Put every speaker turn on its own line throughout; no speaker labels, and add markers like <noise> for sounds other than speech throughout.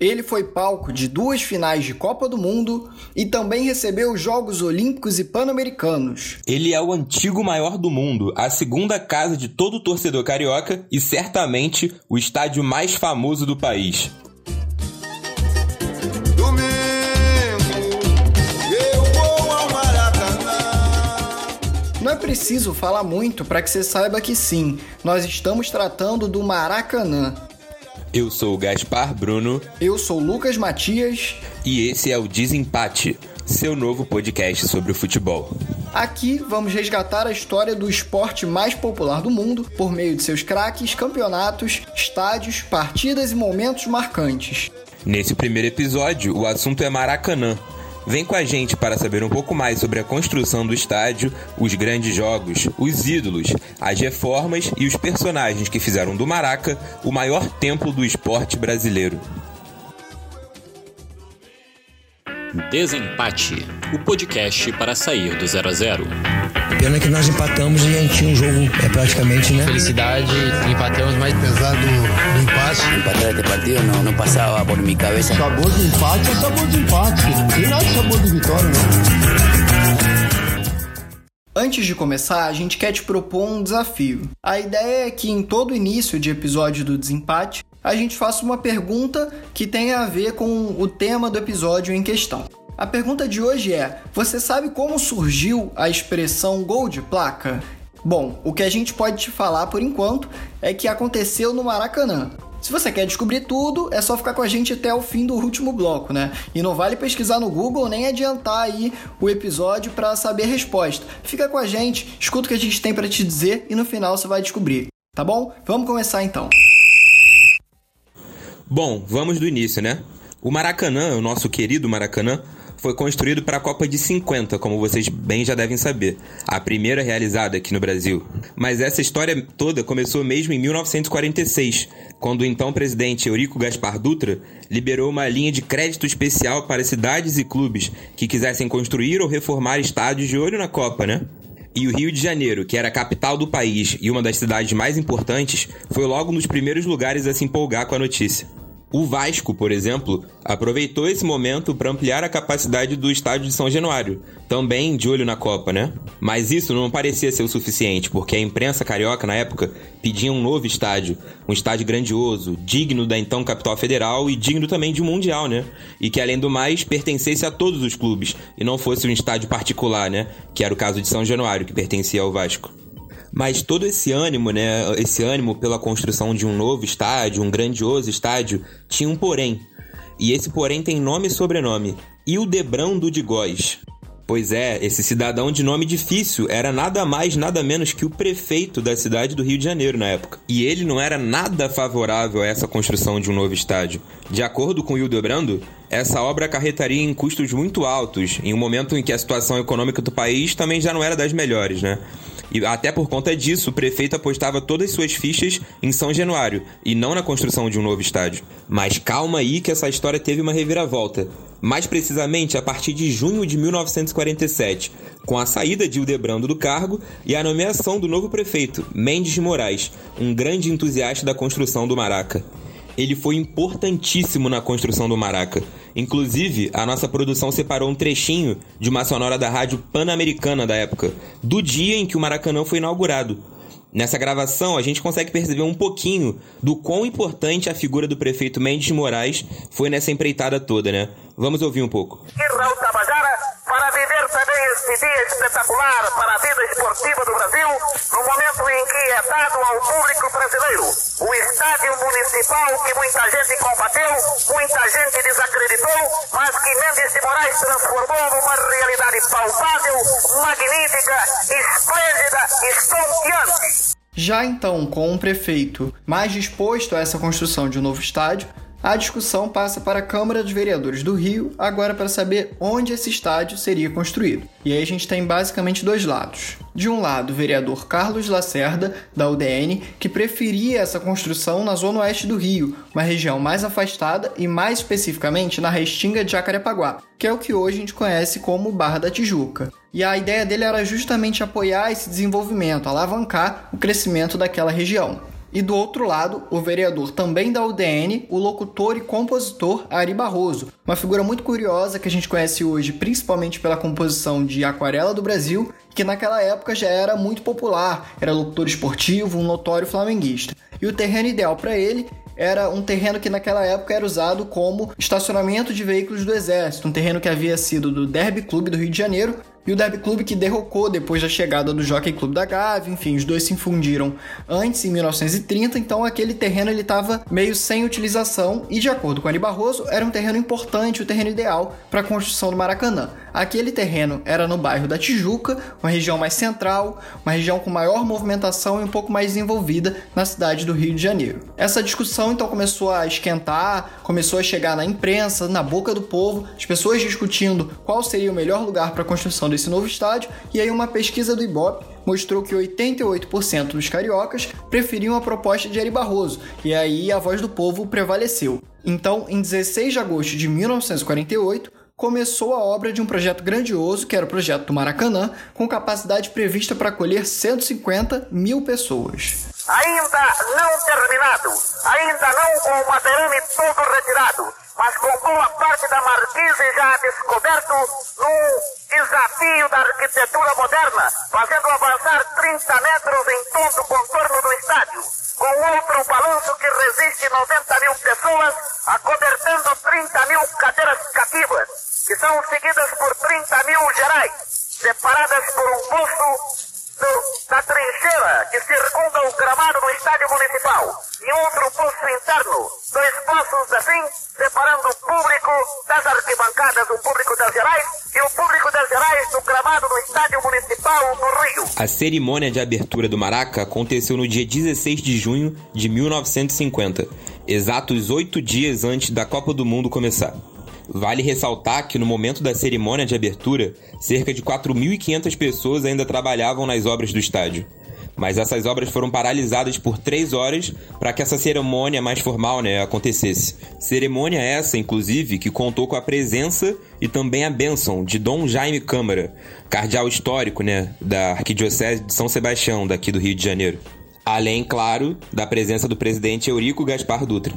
Ele foi palco de duas finais de Copa do Mundo e também recebeu os Jogos Olímpicos e Pan-Americanos.
Ele é o antigo maior do mundo, a segunda casa de todo torcedor carioca e certamente o estádio mais famoso do país.
Não é preciso falar muito para que você saiba que sim, nós estamos tratando do Maracanã,
eu sou o Gaspar Bruno.
Eu sou o Lucas Matias.
E esse é o Desempate, seu novo podcast sobre o futebol.
Aqui vamos resgatar a história do esporte mais popular do mundo por meio de seus craques, campeonatos, estádios, partidas e momentos marcantes.
Nesse primeiro episódio, o assunto é Maracanã, Vem com a gente para saber um pouco mais sobre a construção do estádio, os grandes jogos, os ídolos, as reformas e os personagens que fizeram do Maraca o maior templo do esporte brasileiro.
Desempate, o podcast para sair do 0 a 0.
Pena que nós empatamos e a gente tinha um jogo é, praticamente, né?
Felicidade, empatamos mais pesado do empate.
Empatar este partido não, não passava por minha cabeça.
Sabor de empate é sabor de empate. Não tem nada de sabor de vitória, não.
Antes de começar, a gente quer te propor um desafio. A ideia é que em todo início de episódio do Desempate, a gente faça uma pergunta que tenha a ver com o tema do episódio em questão. A pergunta de hoje é: você sabe como surgiu a expressão gol de placa? Bom, o que a gente pode te falar por enquanto é que aconteceu no Maracanã. Se você quer descobrir tudo, é só ficar com a gente até o fim do último bloco, né? E não vale pesquisar no Google nem adiantar aí o episódio para saber a resposta. Fica com a gente, escuta o que a gente tem para te dizer e no final você vai descobrir, tá bom? Vamos começar então.
Bom, vamos do início, né? O Maracanã, o nosso querido Maracanã, foi construído para a Copa de 50, como vocês bem já devem saber, a primeira realizada aqui no Brasil. Mas essa história toda começou mesmo em 1946, quando o então presidente Eurico Gaspar Dutra liberou uma linha de crédito especial para cidades e clubes que quisessem construir ou reformar estádios de olho na Copa, né? E o Rio de Janeiro, que era a capital do país e uma das cidades mais importantes, foi logo nos primeiros lugares a se empolgar com a notícia. O Vasco, por exemplo, aproveitou esse momento para ampliar a capacidade do estádio de São Januário, também de olho na Copa, né? Mas isso não parecia ser o suficiente, porque a imprensa carioca na época pedia um novo estádio, um estádio grandioso, digno da então capital federal e digno também de um mundial, né? E que além do mais pertencesse a todos os clubes e não fosse um estádio particular, né? Que era o caso de São Januário, que pertencia ao Vasco. Mas todo esse ânimo, né, esse ânimo pela construção de um novo estádio, um grandioso estádio, tinha um porém. E esse porém tem nome e sobrenome: Hildebrão do de Góis. Pois é, esse cidadão de nome difícil era nada mais, nada menos que o prefeito da cidade do Rio de Janeiro na época. E ele não era nada favorável a essa construção de um novo estádio. De acordo com Hildebrando, essa obra acarretaria em custos muito altos, em um momento em que a situação econômica do país também já não era das melhores, né? E até por conta disso, o prefeito apostava todas suas fichas em São Januário e não na construção de um novo estádio. Mas calma aí que essa história teve uma reviravolta. Mais precisamente a partir de junho de 1947, com a saída de Hildebrando do cargo e a nomeação do novo prefeito, Mendes de Moraes, um grande entusiasta da construção do Maraca ele foi importantíssimo na construção do Maraca. Inclusive, a nossa produção separou um trechinho de uma sonora da rádio Pan-Americana da época, do dia em que o Maracanã foi inaugurado. Nessa gravação, a gente consegue perceber um pouquinho do quão importante a figura do prefeito Mendes de Moraes foi nessa empreitada toda, né? Vamos ouvir um pouco.
Este dia espetacular para a vida esportiva do Brasil, no momento em que é dado ao público brasileiro o estádio municipal que muita gente combateu, muita gente desacreditou, mas que Mendes de Moraes transformou numa realidade palpável, magnífica, esplêndida, estonteante.
Já então, com um prefeito mais disposto a essa construção de um novo estádio, a discussão passa para a Câmara dos Vereadores do Rio, agora para saber onde esse estádio seria construído. E aí a gente tem basicamente dois lados. De um lado, o vereador Carlos Lacerda, da UDN, que preferia essa construção na zona oeste do Rio, uma região mais afastada e mais especificamente na Restinga de Jacarepaguá, que é o que hoje a gente conhece como Barra da Tijuca. E a ideia dele era justamente apoiar esse desenvolvimento, alavancar o crescimento daquela região. E do outro lado, o vereador também da UDN, o locutor e compositor Ari Barroso, uma figura muito curiosa que a gente conhece hoje principalmente pela composição de Aquarela do Brasil, que naquela época já era muito popular, era locutor esportivo, um notório flamenguista. E o terreno ideal para ele era um terreno que naquela época era usado como estacionamento de veículos do Exército, um terreno que havia sido do Derby Clube do Rio de Janeiro e o Derby Clube que derrocou depois da chegada do Jockey Clube da Gávea, enfim, os dois se infundiram antes, em 1930, então aquele terreno ele estava meio sem utilização e, de acordo com Ari Barroso, era um terreno importante, o terreno ideal para a construção do Maracanã. Aquele terreno era no bairro da Tijuca, uma região mais central, uma região com maior movimentação e um pouco mais desenvolvida na cidade do Rio de Janeiro. Essa discussão então começou a esquentar, começou a chegar na imprensa, na boca do povo, as pessoas discutindo qual seria o melhor lugar para a construção desse novo estádio, e aí uma pesquisa do Ibope mostrou que 88% dos cariocas preferiam a proposta de Ari Barroso, e aí a voz do povo prevaleceu. Então, em 16 de agosto de 1948, começou a obra de um projeto grandioso, que era o projeto do Maracanã, com capacidade prevista para acolher 150 mil pessoas.
Ainda não terminado, ainda não com o materame todo retirado, mas com boa parte da marquise já descoberto num desafio da arquitetura moderna, fazendo avançar 30 metros em todo o contorno do estádio, com outro balanço que resiste 90 mil pessoas, acobertando 30 mil cadeiras cativas, que são seguidas por 30 mil gerais, separadas por um posto do, da trincheira que circunda o gramado do estádio municipal e outro poço interno, dois poços assim, separando o público das arquibancadas, o público das Gerais e o público das Gerais no gramado do estádio municipal do Rio.
A cerimônia de abertura do Maraca aconteceu no dia 16 de junho de 1950, exatos oito dias antes da Copa do Mundo começar. Vale ressaltar que no momento da cerimônia de abertura, cerca de 4.500 pessoas ainda trabalhavam nas obras do estádio. Mas essas obras foram paralisadas por três horas para que essa cerimônia mais formal né, acontecesse. Cerimônia essa, inclusive, que contou com a presença e também a bênção de Dom Jaime Câmara, cardeal histórico né, da Arquidiocese de São Sebastião, daqui do Rio de Janeiro. Além, claro, da presença do presidente Eurico Gaspar Dutra.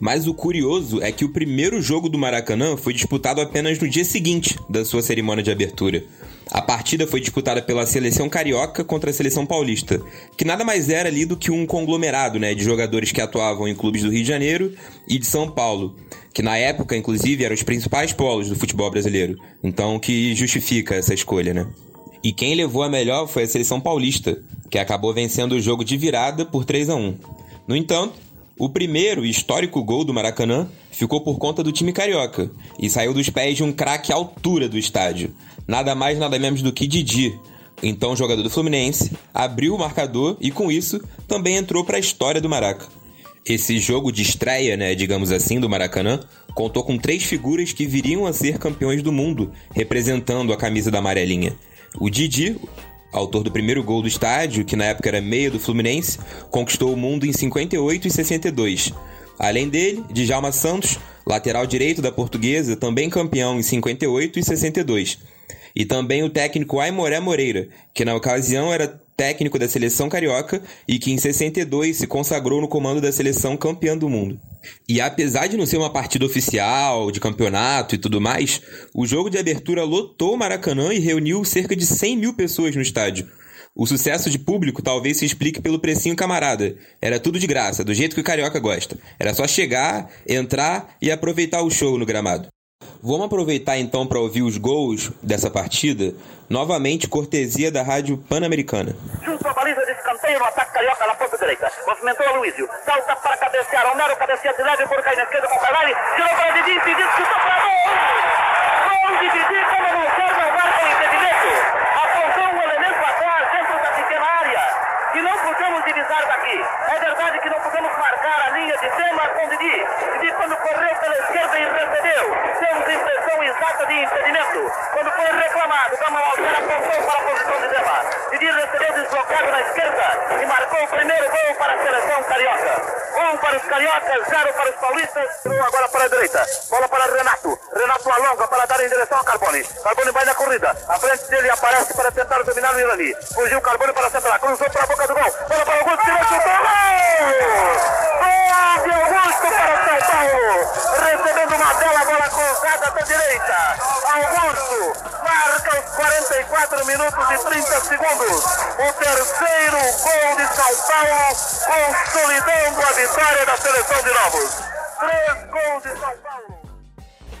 Mas o curioso é que o primeiro jogo do Maracanã foi disputado apenas no dia seguinte da sua cerimônia de abertura. A partida foi disputada pela seleção carioca contra a seleção paulista, que nada mais era ali do que um conglomerado né, de jogadores que atuavam em clubes do Rio de Janeiro e de São Paulo, que na época, inclusive, eram os principais polos do futebol brasileiro. Então, que justifica essa escolha, né? E quem levou a melhor foi a seleção paulista, que acabou vencendo o jogo de virada por 3 a 1. No entanto, o primeiro histórico gol do Maracanã ficou por conta do time carioca e saiu dos pés de um craque à altura do estádio. Nada mais, nada menos do que Didi, então jogador do Fluminense, abriu o marcador e com isso também entrou para a história do Maraca. Esse jogo de estreia, né, digamos assim, do Maracanã, contou com três figuras que viriam a ser campeões do mundo, representando a camisa da amarelinha. O Didi, autor do primeiro gol do estádio, que na época era meia do Fluminense, conquistou o mundo em 58 e 62. Além dele, Djalma Santos, lateral direito da Portuguesa, também campeão em 58 e 62. E também o técnico Aimoré Moreira, que na ocasião era técnico da seleção carioca e que em 62 se consagrou no comando da seleção campeã do mundo. E apesar de não ser uma partida oficial, de campeonato e tudo mais, o jogo de abertura lotou Maracanã e reuniu cerca de 100 mil pessoas no estádio. O sucesso de público talvez se explique pelo precinho camarada. Era tudo de graça, do jeito que o carioca gosta. Era só chegar, entrar e aproveitar o show no gramado. Vamos aproveitar então para ouvir os gols dessa partida, novamente cortesia da Rádio Pan-Americana.
Junto à baliza de escanteio no ataque carioca na ponta direita. Movimentou a Luísio. Salta para cabecear. Cabeceia de leve por cair na esquerda o. Tirou para Didi. Didi chutou para gol. Gol de Didi como não serve ao marco impedimento. Apontou um elemento atrás dentro da pequena área. Que não podemos divisar daqui. É verdade que não podemos marcar a linha de tema com Didi. Didi quando correu pela esquerda e recebeu. Temos impressão exata de impedimento. Quando foi reclamado, Gama Malter apontou para a posição de Dema. Didi recebeu deslocado na esquerda e marcou o primeiro gol para a seleção carioca. Um para os cariocas, zero para os paulistas. Um agora para a direita. Bola para Renato. Renato alonga para dar em direção a Carboni. Carboni vai na corrida. A frente dele aparece para tentar dominar o Irani. Fugiu Carboni para a central. Cruzou para a boca do gol. Bola para o gol. Tirou, chutou. Gol! Gol de Augusto para São Paulo. Recebendo uma bela bola cruzada da direita. Augusto marca os 44 minutos e 30 segundos. O terceiro gol de São Paulo, consolidando a vitória da seleção de Novos. Três gols de São Paulo.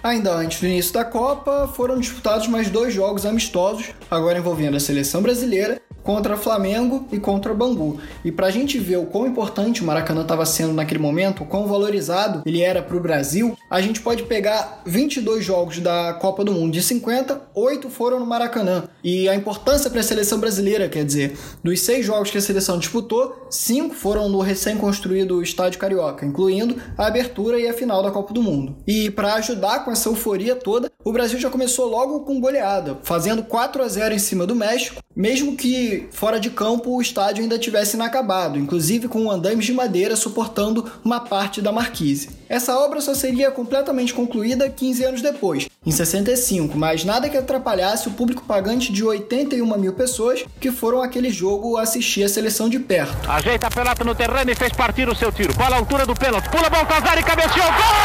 Ainda antes do início da Copa, foram disputados mais dois jogos amistosos, agora envolvendo a seleção brasileira contra Flamengo e contra Bangu. E para a gente ver o quão importante o Maracanã estava sendo naquele momento, o quão valorizado ele era para o Brasil, a gente pode pegar 22 jogos da Copa do Mundo. De 50, 8 foram no Maracanã. E a importância para a seleção brasileira, quer dizer, dos seis jogos que a seleção disputou, cinco foram no recém-construído Estádio Carioca, incluindo a abertura e a final da Copa do Mundo. E para ajudar com essa euforia toda, o Brasil já começou logo com goleada, fazendo 4 a 0 em cima do México, mesmo que fora de campo o estádio ainda tivesse inacabado, inclusive com andames de madeira suportando uma parte da marquise. Essa obra só seria completamente concluída 15 anos depois, em 65, mas nada que atrapalhasse o público pagante de 81 mil pessoas que foram àquele jogo assistir a seleção de perto.
Ajeita a pelota no terreno e fez partir o seu tiro. Bola à altura do pênalti. Pula Baltazar e cabeceou. Gol!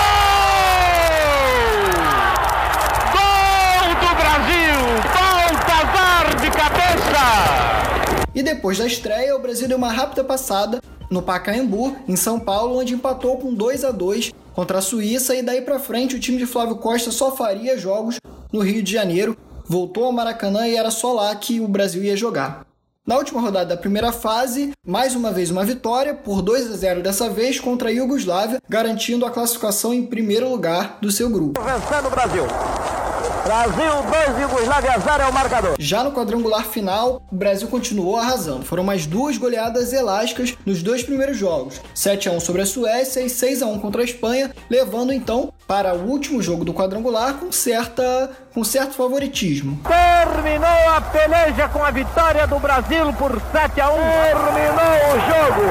Gol do Brasil! Baltazar de cabeça!
E depois da estreia, o Brasil deu uma rápida passada no Pacaembu, em São Paulo, onde empatou com 2 a 2 contra a Suíça e daí para frente o time de Flávio Costa só faria jogos no Rio de Janeiro, voltou ao Maracanã e era só lá que o Brasil ia jogar. Na última rodada da primeira fase, mais uma vez uma vitória, por 2 a 0 dessa vez contra a Iugoslávia, garantindo a classificação em primeiro lugar do seu grupo.
Vencendo o Brasil. Brasil 2, Iugoslávia 0 é o marcador.
Já no quadrangular final, o Brasil continuou arrasando. Foram mais duas goleadas elásticas nos dois primeiros jogos: 7 a 1 sobre a Suécia e 6 a 1 contra a Espanha, levando então para o último jogo do quadrangular com certa com certo favoritismo.
Terminou a peleja com a vitória do Brasil por 7 a 1. Terminou o jogo.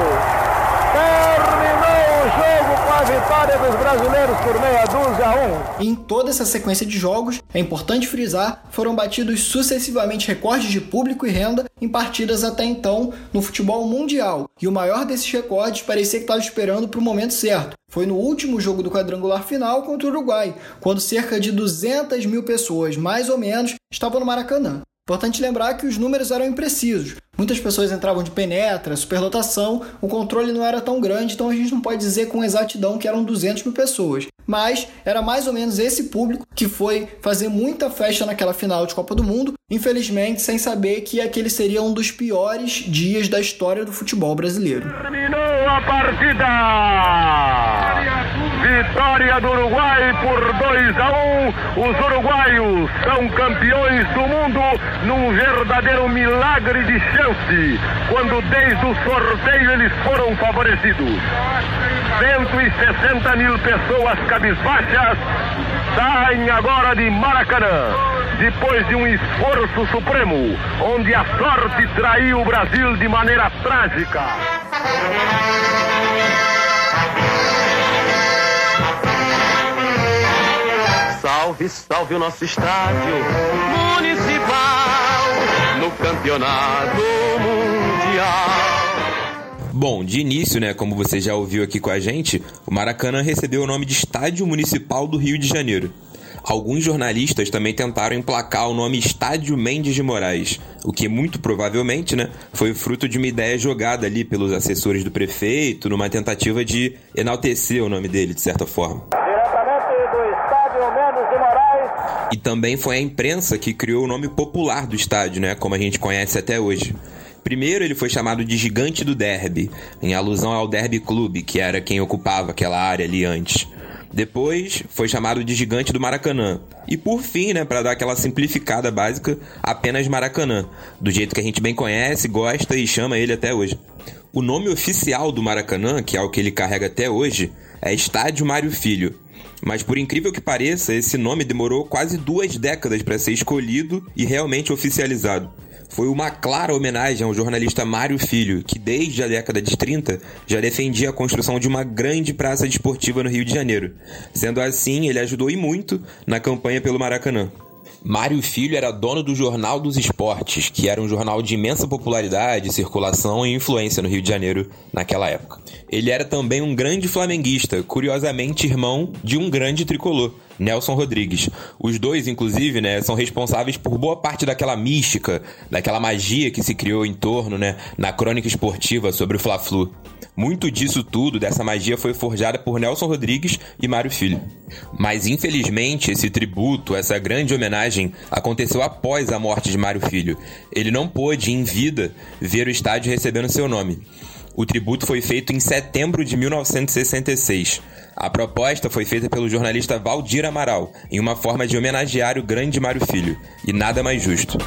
Terminou o jogo com a vitória dos brasileiros por meia dúzia a 1.
Em toda essa sequência de jogos, é importante frisar, foram batidos sucessivamente recordes de público e renda em partidas até então no futebol mundial. E o maior desses recordes parecia que estava esperando para o momento certo. Foi no último jogo do quadrangular final contra o Uruguai, quando cerca de 200 mil pessoas, mais ou menos, estavam no Maracanã. Importante lembrar que os números eram imprecisos. Muitas pessoas entravam de penetra, superlotação, o controle não era tão grande, então a gente não pode dizer com exatidão que eram 200 mil pessoas. Mas era mais ou menos esse público que foi fazer muita festa naquela final de Copa do Mundo, infelizmente sem saber que aquele seria um dos piores dias da história do futebol brasileiro.
Terminou a partida! Vitória do Uruguai por 2 a 1. Os uruguaios são campeões do mundo num verdadeiro milagre de chance, quando desde o sorteio eles foram favorecidos. 160 mil pessoas cabisbaixas saem agora de Maracanã, depois de um esforço supremo, onde a sorte traiu o Brasil de maneira trágica.
Salve, salve o nosso estádio municipal no campeonato mundial.
Bom, de início, né, como você já ouviu aqui com a gente, o Maracanã recebeu o nome de Estádio Municipal do Rio de Janeiro. Alguns jornalistas também tentaram emplacar o nome Estádio Mendes de Moraes, o que muito provavelmente né, foi fruto de uma ideia jogada ali pelos assessores do prefeito, numa tentativa de enaltecer o nome dele, de certa forma. E também foi a imprensa que criou o nome popular do estádio, né, como a gente conhece até hoje. Primeiro ele foi chamado de Gigante do Derby, em alusão ao Derby Clube, que era quem ocupava aquela área ali antes. Depois foi chamado de Gigante do Maracanã. E por fim, né, para dar aquela simplificada básica, apenas Maracanã, do jeito que a gente bem conhece, gosta e chama ele até hoje. O nome oficial do Maracanã, que é o que ele carrega até hoje, é Estádio Mário Filho. Mas por incrível que pareça, esse nome demorou quase duas décadas para ser escolhido e realmente oficializado foi uma clara homenagem ao jornalista Mário Filho, que desde a década de 30 já defendia a construção de uma grande praça desportiva no Rio de Janeiro. Sendo assim, ele ajudou e muito na campanha pelo Maracanã. Mário Filho era dono do Jornal dos Esportes, que era um jornal de imensa popularidade, circulação e influência no Rio de Janeiro naquela época. Ele era também um grande flamenguista, curiosamente irmão de um grande tricolor, Nelson Rodrigues. Os dois, inclusive, né, são responsáveis por boa parte daquela mística, daquela magia que se criou em torno, né, na crônica esportiva sobre o Fla-Flu. Muito disso tudo, dessa magia, foi forjada por Nelson Rodrigues e Mário Filho. Mas infelizmente, esse tributo, essa grande homenagem, aconteceu após a morte de Mário Filho. Ele não pôde, em vida, ver o estádio recebendo seu nome. O tributo foi feito em setembro de 1966. A proposta foi feita pelo jornalista Valdir Amaral, em uma forma de homenagear o grande Mário Filho, e nada mais justo.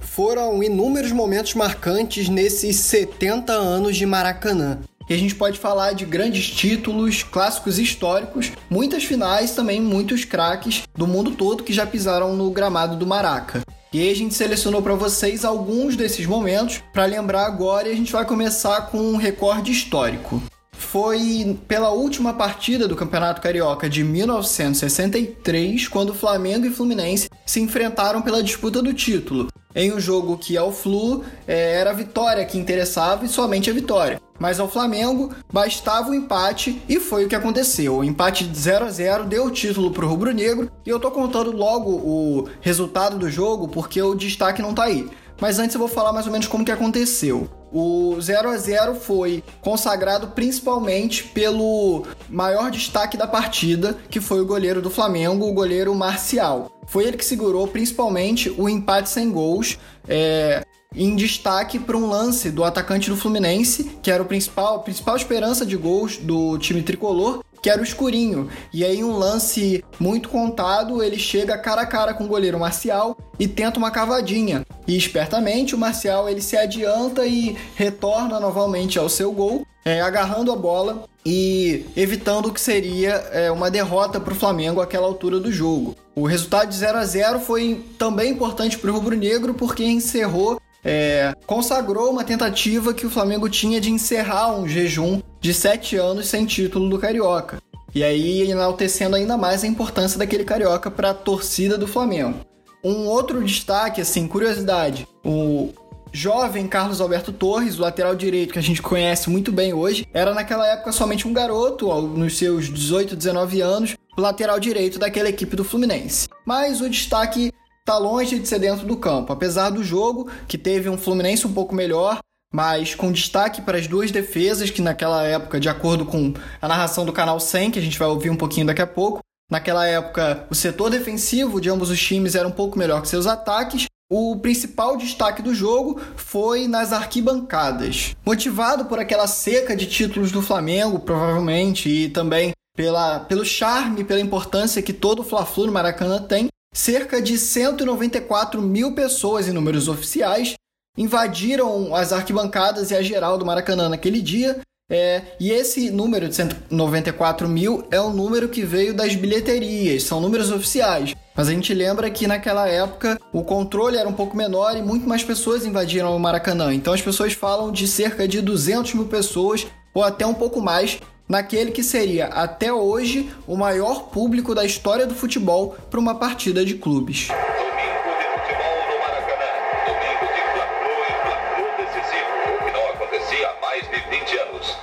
Foram inúmeros momentos marcantes nesses 70 anos de Maracanã. E a gente pode falar de grandes títulos, clássicos históricos, muitas finais também, muitos craques do mundo todo que já pisaram no gramado do Maraca. E aí a gente selecionou para vocês alguns desses momentos para lembrar agora e a gente vai começar com um recorde histórico. Foi pela última partida do Campeonato Carioca de 1963, quando Flamengo e Fluminense se enfrentaram pela disputa do título, em um jogo que ao Flu é, era a vitória que interessava e somente a vitória. Mas ao Flamengo bastava o empate e foi o que aconteceu. O empate de 0 a 0 deu o título para o Rubro Negro e eu tô contando logo o resultado do jogo porque o destaque não tá aí. Mas antes eu vou falar mais ou menos como que aconteceu. O 0 a 0 foi consagrado principalmente pelo maior destaque da partida, que foi o goleiro do Flamengo, o goleiro Marcial. Foi ele que segurou principalmente o empate sem gols. É, em destaque para um lance do atacante do Fluminense, que era o principal, principal esperança de gols do time tricolor, que era o Escurinho. E aí, um lance muito contado, ele chega cara a cara com o goleiro Marcial e tenta uma cavadinha. E espertamente, o Marcial ele se adianta e retorna novamente ao seu gol, é, agarrando a bola e evitando o que seria é, uma derrota para o Flamengo àquela altura do jogo. O resultado de 0 a 0 foi também importante para o Rubro Negro porque encerrou é, consagrou uma tentativa que o Flamengo tinha de encerrar um jejum de sete anos sem título do Carioca. E aí enaltecendo ainda mais a importância daquele Carioca para a torcida do Flamengo. Um outro destaque, assim, curiosidade, o jovem Carlos Alberto Torres, o lateral direito que a gente conhece muito bem hoje, era naquela época somente um garoto, nos seus 18, 19 anos, o lateral direito daquela equipe do Fluminense. Mas o destaque tá longe de ser dentro do campo. Apesar do jogo, que teve um Fluminense um pouco melhor, mas com destaque para as duas defesas, que naquela época, de acordo com a narração do canal 100, que a gente vai ouvir um pouquinho daqui a pouco, naquela época o setor defensivo de ambos os times era um pouco melhor que seus ataques. O principal destaque do jogo foi nas arquibancadas. Motivado por aquela seca de títulos do Flamengo, provavelmente, e também pela, pelo charme, pela importância que todo o Fla-Flu no Maracanã tem, Cerca de 194 mil pessoas em números oficiais invadiram as arquibancadas e a geral do Maracanã naquele dia. É, e esse número de 194 mil é o número que veio das bilheterias, são números oficiais. Mas a gente lembra que naquela época o controle era um pouco menor e muito mais pessoas invadiram o Maracanã. Então as pessoas falam de cerca de 200 mil pessoas ou até um pouco mais naquele que seria até hoje o maior público da história do futebol para uma partida de clubes.
Domingo de futebol no Maracanã. Domingo de Fla-Flu e Fla-Flu decisivo, o que não acontecia há mais de 20 anos.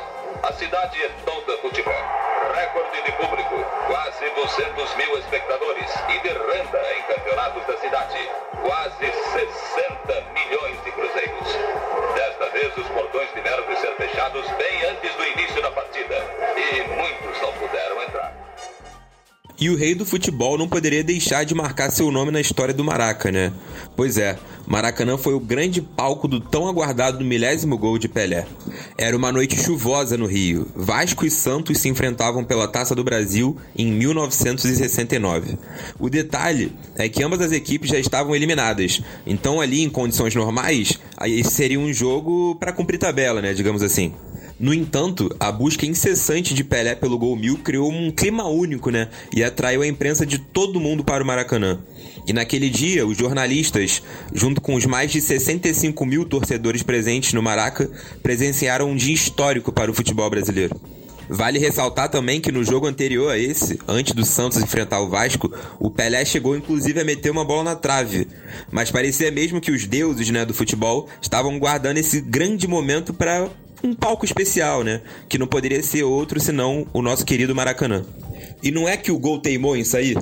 A cidade é toda futebol. Recorde de público, quase 200 mil espectadores e de renda em campeonatos da cidade, quase 60 milhões de cruzeiros. Desta vez, os portões tiveram que ser fechados bem antes do início e muitos não puderam entrar.
E o rei do futebol não poderia deixar de marcar seu nome na história do Maraca, né? Pois é, Maracanã foi o grande palco do tão aguardado milésimo gol de Pelé. Era uma noite chuvosa no Rio. Vasco e Santos se enfrentavam pela Taça do Brasil em 1969. O detalhe é que ambas as equipes já estavam eliminadas. Então ali em condições normais, seria um jogo para cumprir tabela, né, digamos assim. No entanto, a busca incessante de Pelé pelo gol mil criou um clima único, né? E atraiu a imprensa de todo mundo para o Maracanã. E naquele dia, os jornalistas, junto com os mais de 65 mil torcedores presentes no Maraca, presenciaram um dia histórico para o futebol brasileiro. Vale ressaltar também que no jogo anterior a esse, antes do Santos enfrentar o Vasco, o Pelé chegou inclusive a meter uma bola na trave. Mas parecia mesmo que os deuses né, do futebol estavam guardando esse grande momento para um palco especial, né? Que não poderia ser outro senão o nosso querido Maracanã. E não é que o gol teimou em sair?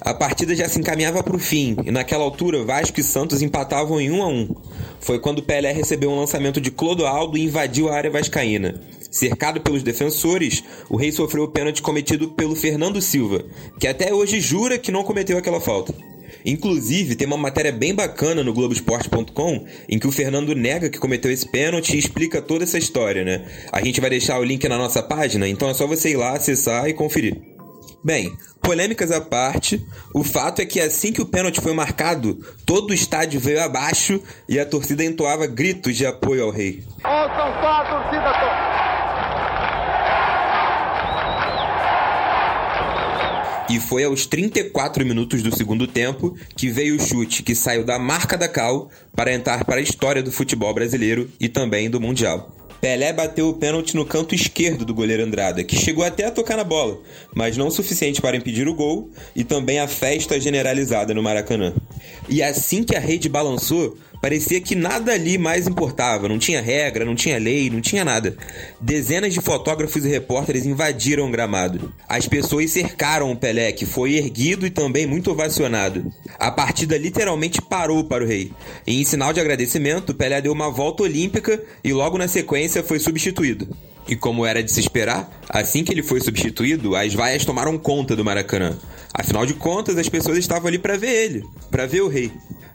A partida já se encaminhava para o fim, e naquela altura Vasco e Santos empatavam em 1 a 1. Foi quando Pelé recebeu um lançamento de Clodoaldo e invadiu a área vascaína. Cercado pelos defensores, o rei sofreu o pênalti cometido pelo Fernando Silva, que até hoje jura que não cometeu aquela falta. Inclusive, tem uma matéria bem bacana no Globoesporte.com em que o Fernando nega que cometeu esse pênalti e explica toda essa história, né? A gente vai deixar o link na nossa página, então é só você ir lá, acessar e conferir. Bem, polêmicas à parte, o fato é que assim que o pênalti foi marcado, todo o estádio veio abaixo e a torcida entoava gritos de apoio ao rei.
Ouçam só a torcida
E foi aos 34 minutos do segundo tempo que veio o chute que saiu da marca da Cal para entrar para a história do futebol brasileiro e também do Mundial. Pelé bateu o pênalti no canto esquerdo do goleiro Andrada, que chegou até a tocar na bola, mas não o suficiente para impedir o gol e também a festa generalizada no Maracanã. E assim que a rede balançou, Parecia que nada ali mais importava, não tinha regra, não tinha lei, não tinha nada. Dezenas de fotógrafos e repórteres invadiram o gramado. As pessoas cercaram o Pelé, que foi erguido e também muito ovacionado. A partida literalmente parou para o rei. E em sinal de agradecimento, Pelé deu uma volta olímpica e logo na sequência foi substituído. E como era de se esperar, assim que ele foi substituído, as vaias tomaram conta do Maracanã. Afinal de contas, as pessoas estavam ali para ver ele, para ver o rei.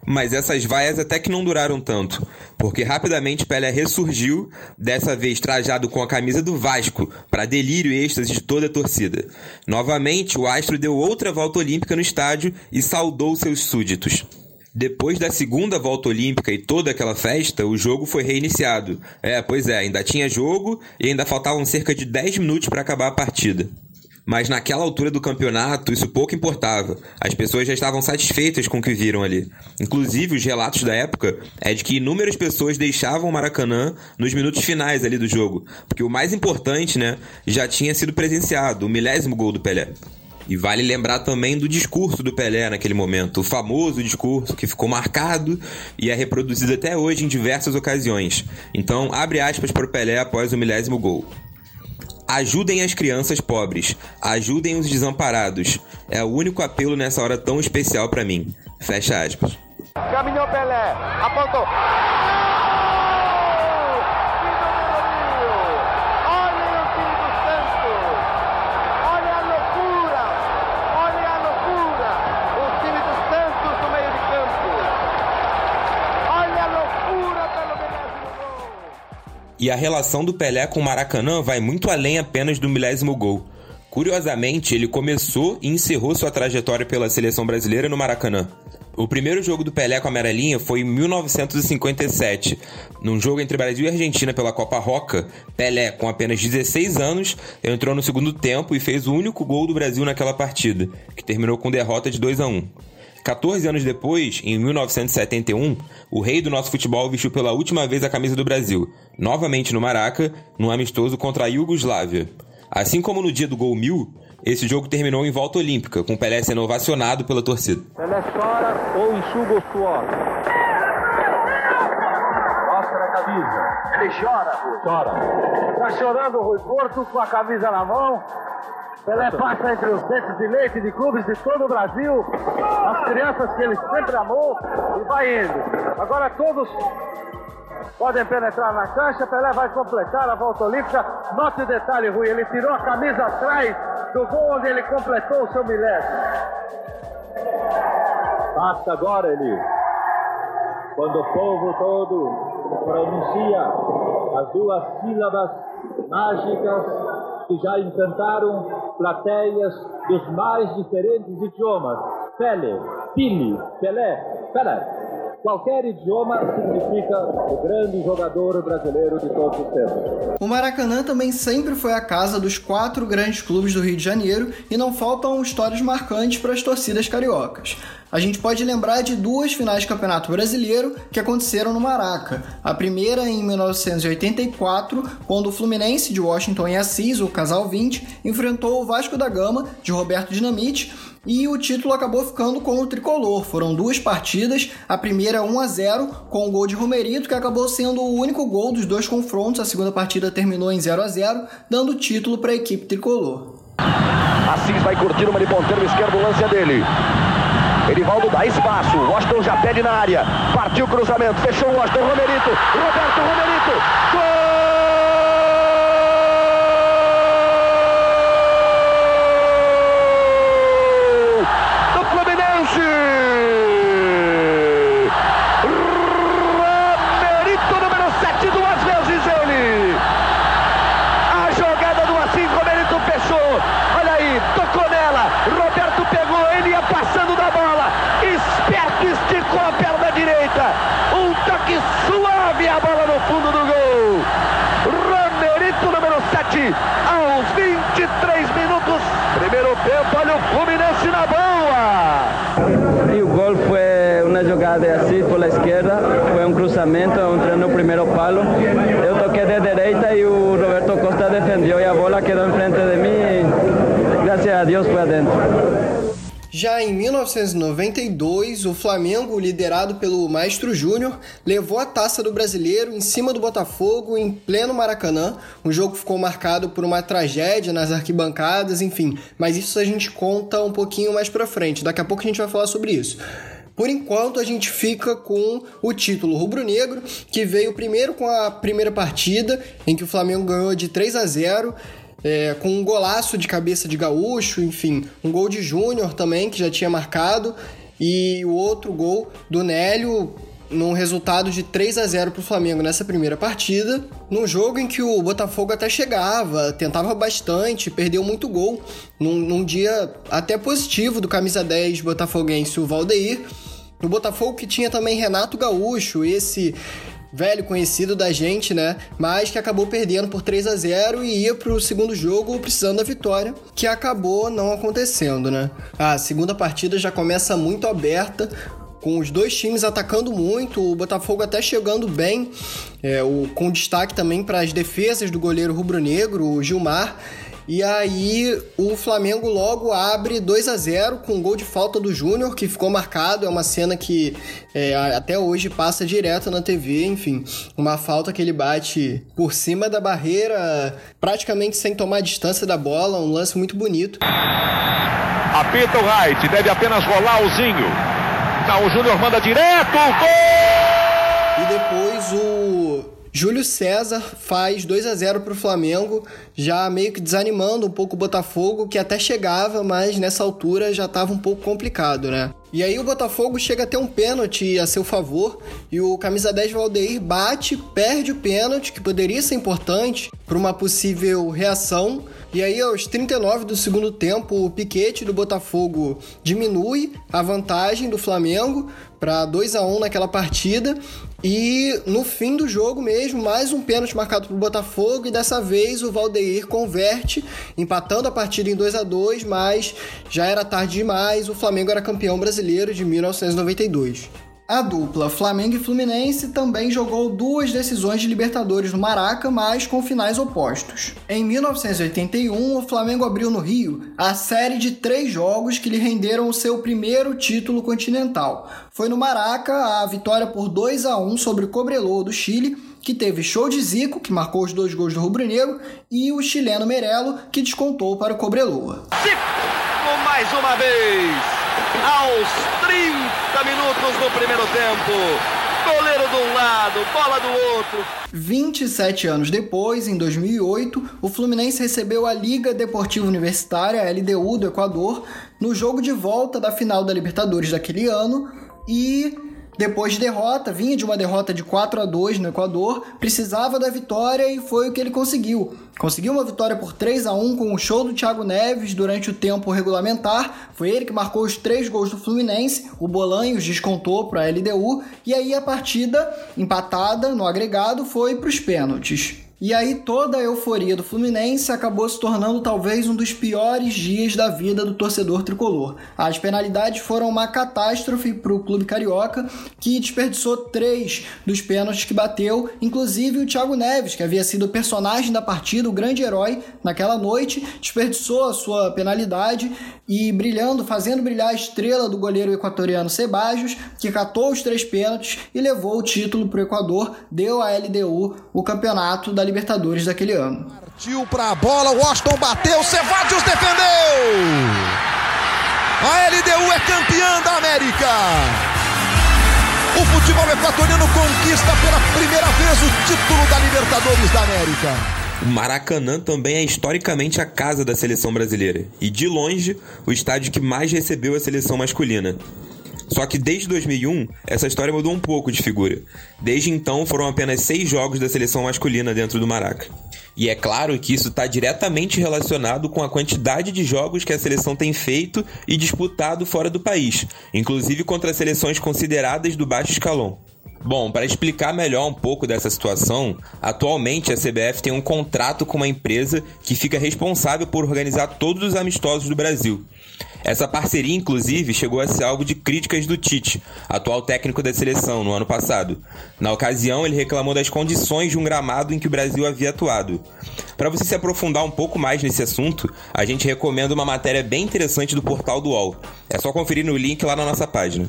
Mas essas vaias até que não duraram tanto, porque rapidamente Pelé ressurgiu, dessa vez trajado com a camisa do Vasco, para delírio e êxtase de toda a torcida. Novamente, o astro deu outra volta olímpica no estádio e saudou seus súditos. Depois da segunda volta olímpica e toda aquela festa, o jogo foi reiniciado. É, pois é, ainda tinha jogo e ainda faltavam cerca de 10 minutos para acabar a partida. Mas naquela altura do campeonato, isso pouco importava. As pessoas já estavam satisfeitas com o que viram ali. Inclusive, os relatos da época é de que inúmeras pessoas deixavam o Maracanã nos minutos finais ali do jogo. Porque o mais importante, né, já tinha sido presenciado, o milésimo gol do Pelé. E vale lembrar também do discurso do Pelé naquele momento, o famoso discurso que ficou marcado e é reproduzido até hoje em diversas ocasiões. Então, abre aspas para o Pelé após o milésimo gol. Ajudem as crianças pobres, ajudem os desamparados. É o único apelo nessa hora tão especial para mim. Fecha aspas.
Caminhou Pelé, apontou.
E a relação do Pelé com o Maracanã vai muito além apenas do milésimo gol. Curiosamente, ele começou e encerrou sua trajetória pela seleção brasileira no Maracanã. O primeiro jogo do Pelé com a amarelinha foi em 1957. Num jogo entre Brasil e Argentina pela Copa Roca, Pelé, com apenas 16 anos, entrou no segundo tempo e fez o único gol do Brasil naquela partida, que terminou com derrota de 2 a 1. 14 anos depois, em 1971, o rei do nosso futebol vestiu pela última vez a camisa do Brasil, novamente no Maraca, num amistoso contra a Iugoslávia. Assim como no dia do gol mil, esse jogo terminou em volta olímpica, com Pelé sendo ovacionado pela torcida.
Pelé chora ou enxuga o suor? Mostra a camisa.
Ele chora.
Chora.
Tá chorando o Rui Porto com a camisa na mão. Pelé passa entre os dentes de leite de clubes de todo o Brasil, as crianças que ele sempre amou e vai indo. Agora todos podem penetrar na cancha, Pelé vai completar a volta olímpica. Note o detalhe, Rui, ele tirou a camisa atrás do gol onde ele completou o seu milésimo.
Basta agora, Eli. Quando o povo todo pronuncia as duas sílabas mágicas que já encantaram plateias dos mais diferentes idiomas. Pele, Pili, Pelé, Pelé. Qualquer idioma significa o grande jogador brasileiro de todos os tempos.
O Maracanã também sempre foi a casa dos quatro grandes clubes do Rio de Janeiro e não faltam histórias marcantes para as torcidas cariocas.
a gente pode lembrar de duas finais de Campeonato Brasileiro que aconteceram no Maraca. A primeira em 1984, quando o Fluminense de Washington e Assis, o Casal 20, enfrentou o Vasco da Gama de Roberto Dinamite e o título acabou ficando com o tricolor. Foram duas partidas, a primeira 1 a 0 com o gol de Romerito, que acabou sendo o único gol dos dois confrontos. A segunda partida terminou em 0 a 0, dando título para a equipe tricolor.
Assis vai curtir uma de ponteiro esquerdo, o lance é dele. Erivaldo dá espaço, Washington já pede na área, partiu o cruzamento, fechou o Washington, Romerito, Roberto Romerito, gol! aos 23 minutos. Primeiro tempo, olha o Fluminense na boa.
E o gol foi uma jogada assim por la esquerda, foi um cruzamento, entrando no primeiro palo. Eu toquei de direita e o Roberto Costa defendeu e a bola quedou em frente de mim e graças a Deus foi adentro.
Já em 1992, o Flamengo, liderado pelo Maestro Júnior, levou a taça do brasileiro em cima do Botafogo em pleno Maracanã. O jogo ficou marcado por uma tragédia nas arquibancadas, enfim, mas isso a gente conta um pouquinho mais pra frente. Daqui a pouco a gente vai falar sobre isso. Por enquanto, a gente fica com o título rubro-negro, que veio primeiro com a primeira partida, em que o Flamengo ganhou de 3 a 0 é, com um golaço de cabeça de gaúcho, enfim, um gol de Júnior também, que já tinha marcado, e o outro gol do Nélio num resultado de 3 a 0 para o Flamengo nessa primeira partida, num jogo em que o Botafogo até chegava, tentava bastante, perdeu muito gol, num, num dia até positivo do camisa 10 botafoguense, o Valdeir. No Botafogo que tinha também Renato Gaúcho, esse velho conhecido da gente, né? Mas que acabou perdendo por 3 a 0 e ia pro segundo jogo precisando da vitória, que acabou não acontecendo, né? A segunda partida já começa muito aberta, com os dois times atacando muito, o Botafogo até chegando bem, é, o, com destaque também para as defesas do goleiro rubro-negro, o Gilmar. E aí o Flamengo logo abre 2 a 0 com um gol de falta do Júnior, que ficou marcado. É uma cena que é, até hoje passa direto na TV, enfim. Uma falta que ele bate por cima da barreira, praticamente sem tomar distância da bola. Um lance muito bonito.
Apita o Wright, deve apenas rolar o Zinho. Não, o Júnior manda direto, gol!
Júlio César faz 2 a 0 para o Flamengo, já meio que desanimando um pouco o Botafogo, que até chegava, mas nessa altura já estava um pouco complicado, né? E aí o Botafogo chega a ter um pênalti a seu favor e o camisa 10 Valdeir bate, perde o pênalti, que poderia ser importante para uma possível reação. E aí, aos 39 do segundo tempo, o piquete do Botafogo diminui a vantagem do Flamengo para 2 a 1 naquela partida. E no fim do jogo mesmo, mais um pênalti marcado para o Botafogo e dessa vez o Valdeir converte, empatando a partida em 2 a 2 mas já era tarde demais, o Flamengo era campeão brasileiro de 1992. A dupla Flamengo e Fluminense também jogou duas decisões de Libertadores no Maraca, mas com finais opostos. Em 1981, o Flamengo abriu no Rio a série de três jogos que lhe renderam o seu primeiro título continental. Foi no Maraca a vitória por 2 a 1 sobre o Cobreloa do Chile, que teve show de Zico, que marcou os dois gols do rubro-negro, e o chileno Merelo, que descontou para o Cobreloa.
Zico mais uma vez, aos 30 minutos do primeiro tempo. Goleiro de um lado, bola do outro.
27 anos depois, em 2008, o Fluminense recebeu a Liga Deportiva Universitária, LDU do Equador, no jogo de volta da final da Libertadores daquele ano e depois de derrota, vinha de uma derrota de 4 a 2 no Equador, precisava da vitória e foi o que ele conseguiu. Conseguiu uma vitória por 3 a 1 com o show do Thiago Neves durante o tempo regulamentar. Foi ele que marcou os três gols do Fluminense. O Bolanhos descontou para a LDU e aí a partida empatada no agregado foi para os pênaltis.
E aí toda a euforia do Fluminense acabou se tornando talvez um dos piores dias da vida do torcedor tricolor. As penalidades foram uma catástrofe para o clube carioca, que desperdiçou três dos pênaltis que bateu, inclusive o Thiago Neves, que havia sido o personagem da partida, o grande herói naquela noite, desperdiçou a sua penalidade e brilhando, fazendo brilhar a estrela do goleiro equatoriano Sebajos, que catou os três pênaltis e levou o título para o Equador, deu à LDU o campeonato da Libertadores daquele ano.
Partiu para a bola, Washington bateu, Sebadios defendeu! A LDU é campeã da América! O futebol equatoriano conquista pela primeira vez o título da Libertadores da América.
O Maracanã também é historicamente a casa da seleção brasileira e, de longe, o estádio que mais recebeu a seleção masculina. Só que desde 2001, essa história mudou um pouco de figura. Desde então, foram apenas seis jogos da seleção masculina dentro do Maraca. E é claro que isso está diretamente relacionado com a quantidade de jogos que a seleção tem feito e disputado fora do país, inclusive contra seleções consideradas do baixo escalão. Bom, para explicar melhor um pouco dessa situação, atualmente a CBF tem um contrato com uma empresa que fica responsável por organizar todos os amistosos do Brasil. Essa parceria, inclusive, chegou a ser alvo de críticas do Tite, atual técnico da seleção, no ano passado. Na ocasião, ele reclamou das condições de um gramado em que o Brasil havia atuado. Para você se aprofundar um pouco mais nesse assunto, a gente recomenda uma matéria bem interessante do portal do UOL. É só conferir no link lá na nossa página.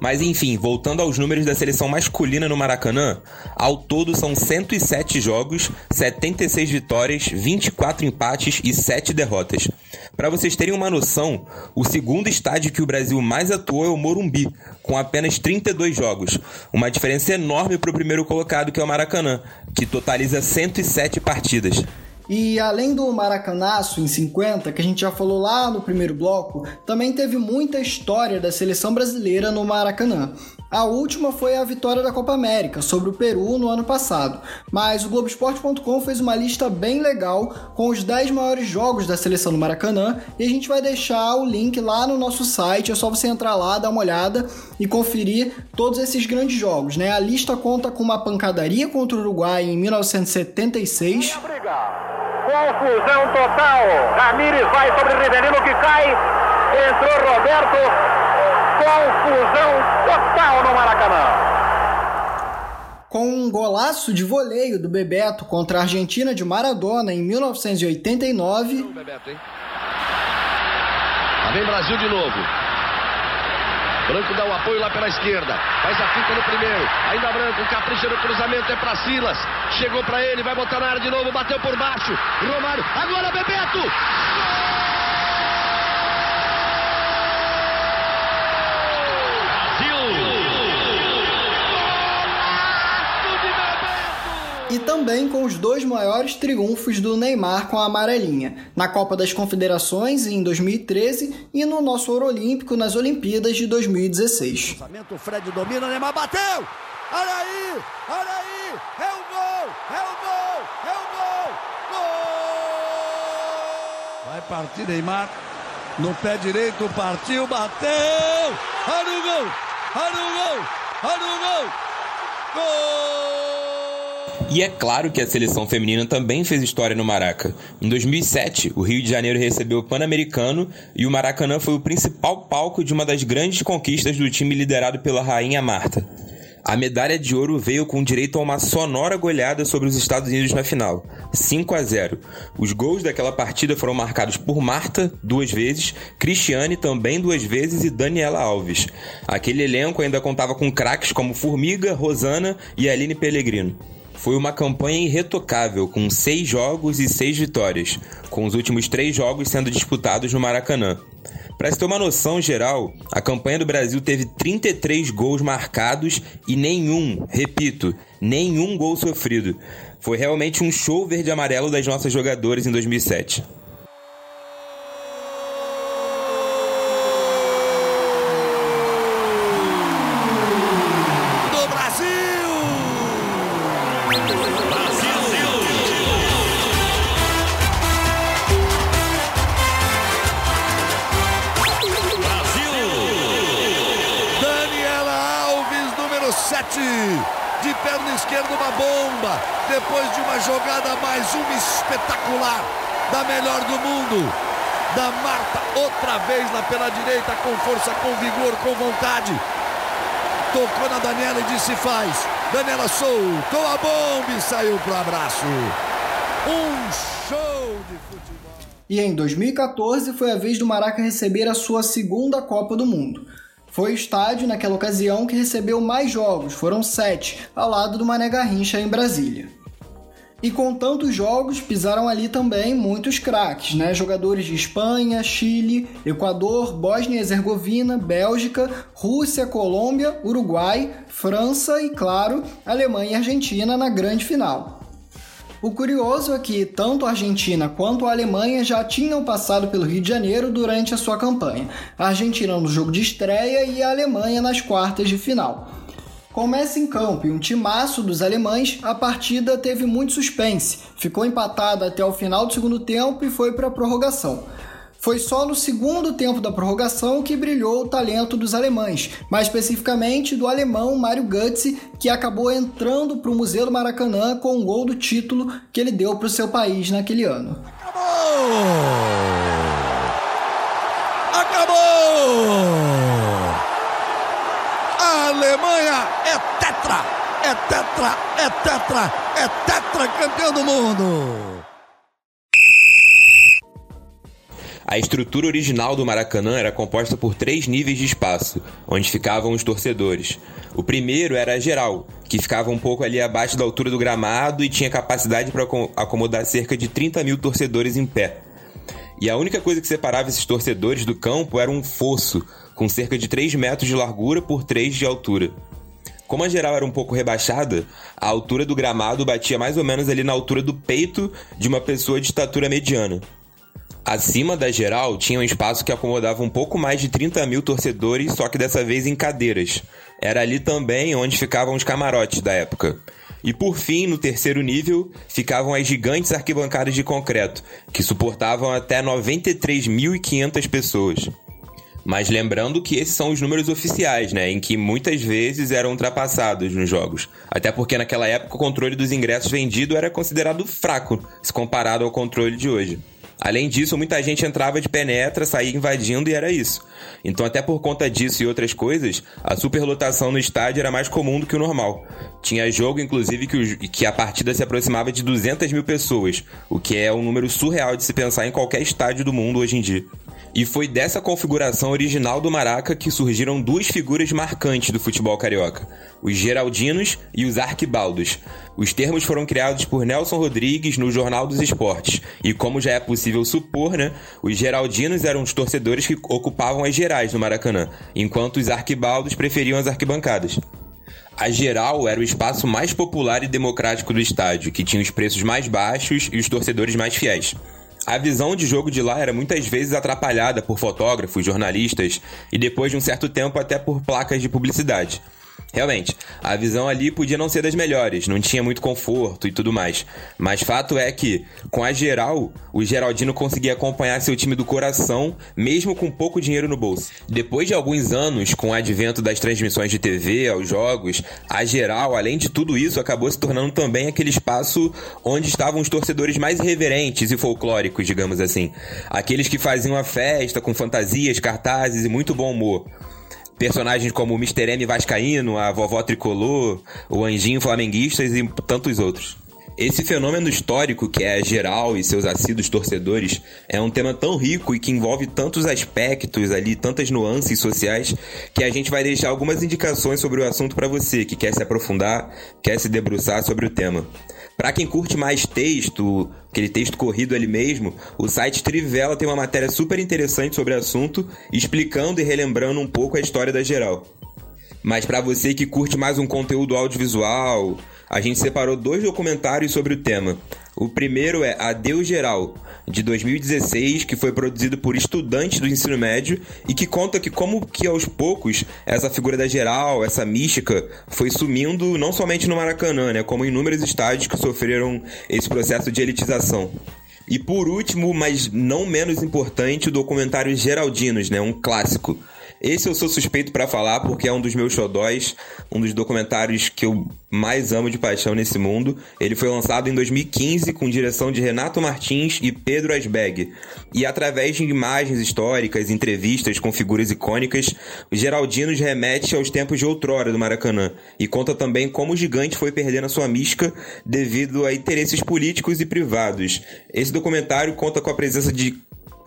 Mas enfim, voltando aos números da seleção masculina no Maracanã, ao todo são 107 jogos, 76 vitórias, 24 empates e 7 derrotas. Para vocês terem uma noção, o segundo estádio que o Brasil mais atuou é o Morumbi, com apenas 32 jogos, uma diferença enorme para o primeiro colocado que é o Maracanã, que totaliza 107 partidas.
E além do Maracanaço em 50, que a gente já falou lá no primeiro bloco, também teve muita história da seleção brasileira no Maracanã. A última foi a vitória da Copa América sobre o Peru no ano passado, mas o Globoesporte.com fez uma lista bem legal com os 10 maiores jogos da seleção do Maracanã e a gente vai deixar o link lá no nosso site, é só você entrar lá, dar uma olhada e conferir todos esses grandes jogos. Né? A lista conta com uma pancadaria contra o Uruguai em 1976.
Confusão total. Ramires vai sobre Rivelino que cai. Entrou Roberto. Confusão total no Maracanã.
Com um golaço de voleio do Bebeto contra a Argentina de Maradona em 1989.
Bebeto, hein? Lá vem Brasil de novo. Branco dá o apoio lá pela esquerda. Faz a finta no primeiro. Ainda Branco, capricha no cruzamento, é para Silas. Chegou para ele, vai botar na área de novo, bateu por baixo. Romário, agora Bebeto!
E também com os dois maiores triunfos do Neymar com a amarelinha, na Copa das Confederações em 2013 e no nosso Ouro Olímpico nas Olimpíadas de 2016.
O Fred domina, Neymar bateu! Olha aí! Olha aí! É o gol! É o gol! É o gol! Gol!
Vai partir Neymar. No pé direito, partiu, bateu! Olha o gol! Olha o gol! Olha o gol! Gol!
E é claro que a seleção feminina também fez história no Maraca. Em 2007, o Rio de Janeiro recebeu o Pan-Americano e o Maracanã foi o principal palco de uma das grandes conquistas do time liderado pela rainha Marta. A medalha de ouro veio com direito a uma sonora goleada sobre os Estados Unidos na final, 5 a 0. Os gols daquela partida foram marcados por Marta duas vezes, Cristiane também duas vezes e Daniela Alves. Aquele elenco ainda contava com craques como Formiga, Rosana e Aline Pellegrino. Foi uma campanha irretocável, com seis jogos e seis vitórias, com os últimos três jogos sendo disputados no Maracanã. Para se ter uma noção geral, a campanha do Brasil teve 33 gols marcados e nenhum, repito, nenhum gol sofrido. Foi realmente um show verde-amarelo das nossas jogadoras em 2007.
de perna esquerda uma bomba, depois de uma jogada mais uma espetacular, da melhor do mundo, da Marta, outra vez lá pela direita, com força, com vigor, com vontade, tocou na Daniela e disse faz, Daniela soltou a bomba e saiu pro abraço. Um show de futebol.
E em 2014 foi a vez do Maraca receber a sua segunda Copa do Mundo. Foi o estádio, naquela ocasião, que recebeu mais jogos, foram sete, ao lado do Mané Garrincha em Brasília. E com tantos jogos, pisaram ali também muitos craques, né? Jogadores de Espanha, Chile, Equador, Bósnia e Herzegovina, Bélgica, Rússia, Colômbia, Uruguai, França e, claro, Alemanha e Argentina na grande final. O curioso é que tanto a Argentina quanto a Alemanha já tinham passado pelo Rio de Janeiro durante a sua campanha. A Argentina no jogo de estreia e a Alemanha nas quartas de final. Começa em campo e um timaço dos alemães, a partida teve muito suspense, ficou empatada até o final do segundo tempo e foi para a prorrogação. Foi só no segundo tempo da prorrogação que brilhou o talento dos alemães, mais especificamente do alemão Mário Götze, que acabou entrando para o Museu do Maracanã com o gol do título que ele deu para o seu país naquele ano.
Acabou! Acabou! Alemanha é tetra! É tetra! É tetra! É tetra campeão do mundo!
A estrutura original do Maracanã era composta por três níveis de espaço, onde ficavam os torcedores. O primeiro era a geral, que ficava um pouco ali abaixo da altura do gramado e tinha capacidade para acomodar cerca de 30 mil torcedores em pé. E a única coisa que separava esses torcedores do campo era um fosso, com cerca de 3 metros de largura por 3 de altura. Como a geral era um pouco rebaixada, a altura do gramado batia mais ou menos ali na altura do peito de uma pessoa de estatura mediana. Acima da geral tinha um espaço que acomodava um pouco mais de 30 mil torcedores, só que dessa vez em cadeiras. Era ali também onde ficavam os camarotes da época. E por fim, no terceiro nível, ficavam as gigantes arquibancadas de concreto, que suportavam até 93.500 pessoas. Mas lembrando que esses são os números oficiais, né? Em que muitas vezes eram ultrapassados nos jogos. Até porque naquela época o controle dos ingressos vendido era considerado fraco, se comparado ao controle de hoje. Além disso, muita gente entrava de penetra, saía invadindo e era isso. Então, até por conta disso e outras coisas, a superlotação no estádio era mais comum do que o normal. Tinha jogo, inclusive, que, o, que a partida se aproximava de 200 mil pessoas, o que é um número surreal de se pensar em qualquer estádio do mundo hoje em dia. E foi dessa configuração original do Maraca que surgiram duas figuras marcantes do futebol carioca: os Geraldinos e os Arquibaldos. Os termos foram criados por Nelson Rodrigues no Jornal dos Esportes, e como já é possível supor, né, os Geraldinos eram os torcedores que ocupavam as gerais no Maracanã, enquanto os Arquibaldos preferiam as arquibancadas. A geral era o espaço mais popular e democrático do estádio, que tinha os preços mais baixos e os torcedores mais fiéis. A visão de jogo de lá era muitas vezes atrapalhada por fotógrafos, jornalistas e depois de um certo tempo até por placas de publicidade. Realmente, a visão ali podia não ser das melhores, não tinha muito conforto e tudo mais. Mas fato é que, com a geral, o Geraldino conseguia acompanhar seu time do coração, mesmo com pouco dinheiro no bolso. Depois de alguns anos, com o advento das transmissões de TV aos jogos, a geral, além de tudo isso, acabou se tornando também aquele espaço onde estavam os torcedores mais irreverentes e folclóricos, digamos assim. Aqueles que faziam a festa com fantasias, cartazes e muito bom humor personagens como o Mr. M Vascaíno, a Vovó Tricolor, o Anjinho Flamenguistas e tantos outros. Esse fenômeno histórico, que é geral e seus assíduos torcedores, é um tema tão rico e que envolve tantos aspectos ali, tantas nuances sociais, que a gente vai deixar algumas indicações sobre o assunto para você que quer se aprofundar, quer se debruçar sobre o tema. Para quem curte mais texto, aquele texto corrido ali mesmo, o site Trivela tem uma matéria super interessante sobre o assunto, explicando e relembrando um pouco a história da geral. Mas para você que curte mais um conteúdo audiovisual, a gente separou dois documentários sobre o tema. O primeiro é Adeus Geral, de 2016, que foi produzido por estudantes do ensino médio e que conta que como que aos poucos essa figura da geral, essa mística, foi sumindo não somente no Maracanã, né, como em inúmeros estádios que sofreram esse processo de elitização. E por último, mas não menos importante, o documentário Geraldinos, né, um clássico. Esse eu sou suspeito para falar porque é um dos meus xodóis, um dos documentários que eu mais amo de paixão nesse mundo. Ele foi lançado em 2015 com direção de Renato Martins e Pedro Asbeg. E através de imagens históricas, entrevistas com figuras icônicas, o Geraldinos remete aos tempos de outrora do Maracanã e conta também como o gigante foi perdendo a sua mística devido a interesses políticos e privados. Esse documentário conta com a presença de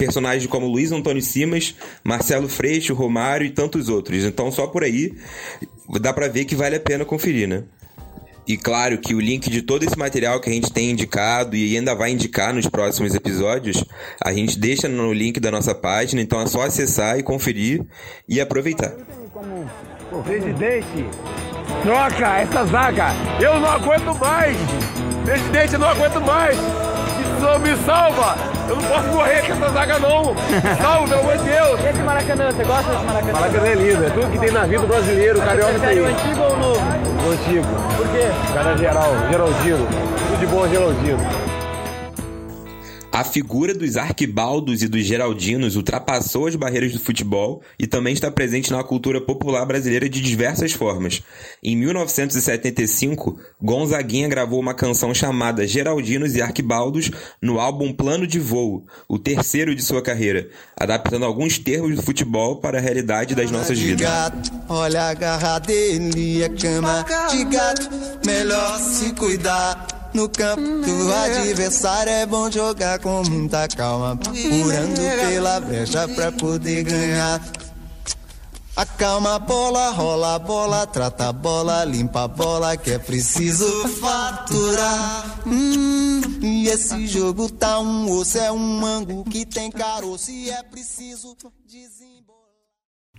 personagens como Luiz Antônio Simas, Marcelo Freixo, Romário e tantos outros. Então, só por aí dá para ver que vale a pena conferir, né? E claro que o link de todo esse material que a gente tem indicado e ainda vai indicar nos próximos episódios, a gente deixa no link da nossa página, então é só acessar e conferir e aproveitar.
Presidente, troca essa zaga, eu não aguento mais! Presidente, eu não aguento mais! Me salva! Eu não posso morrer com essa zaga, não! Salve, pelo amor de Deus!
Esse Maracanã, você gosta desse Maracanã?
Maracanã é lindo, é tudo que tem na vida brasileiro, carioca
Prefere o antigo ou o novo?
O antigo.
Por quê?
Cara geral, Geraldino. Tudo de bom, Geraldino.
A figura dos arquibaldos e dos geraldinos ultrapassou as barreiras do futebol e também está presente na cultura popular brasileira de diversas formas. Em 1975, Gonzaguinha gravou uma canção chamada Geraldinos e Arquibaldos no álbum Plano de Voo, o terceiro de sua carreira, adaptando alguns termos do futebol para a realidade das nossas vidas.
Olha a garra dele, é cama de gato, melhor se cuidar. No campo do adversário é bom jogar com muita calma, procurando pela brecha pra poder ganhar. Acalma a bola, rola a bola, trata a bola, limpa a bola, que é preciso faturar. Hum, e esse jogo tá um osso, é um mango que tem caroço e é preciso desembolar.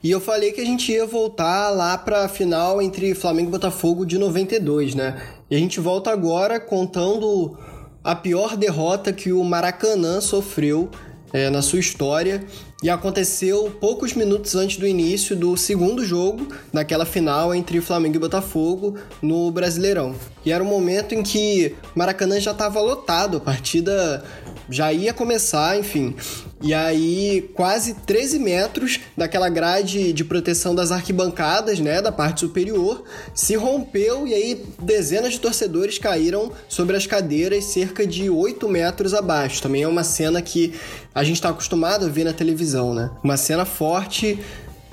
E eu falei que a gente ia voltar lá para a final entre Flamengo e Botafogo de 92, né? E a gente volta agora contando a pior derrota que o Maracanã sofreu é, na sua história e aconteceu poucos minutos antes do início do segundo jogo daquela final entre Flamengo e Botafogo no Brasileirão. E era um momento em que Maracanã já estava lotado, a partida já ia começar, enfim. E aí, quase 13 metros daquela grade de proteção das arquibancadas, né, da parte superior, se rompeu e aí dezenas de torcedores caíram sobre as cadeiras cerca de 8 metros abaixo. Também é uma cena que a gente está acostumado a ver na televisão, né? Uma cena forte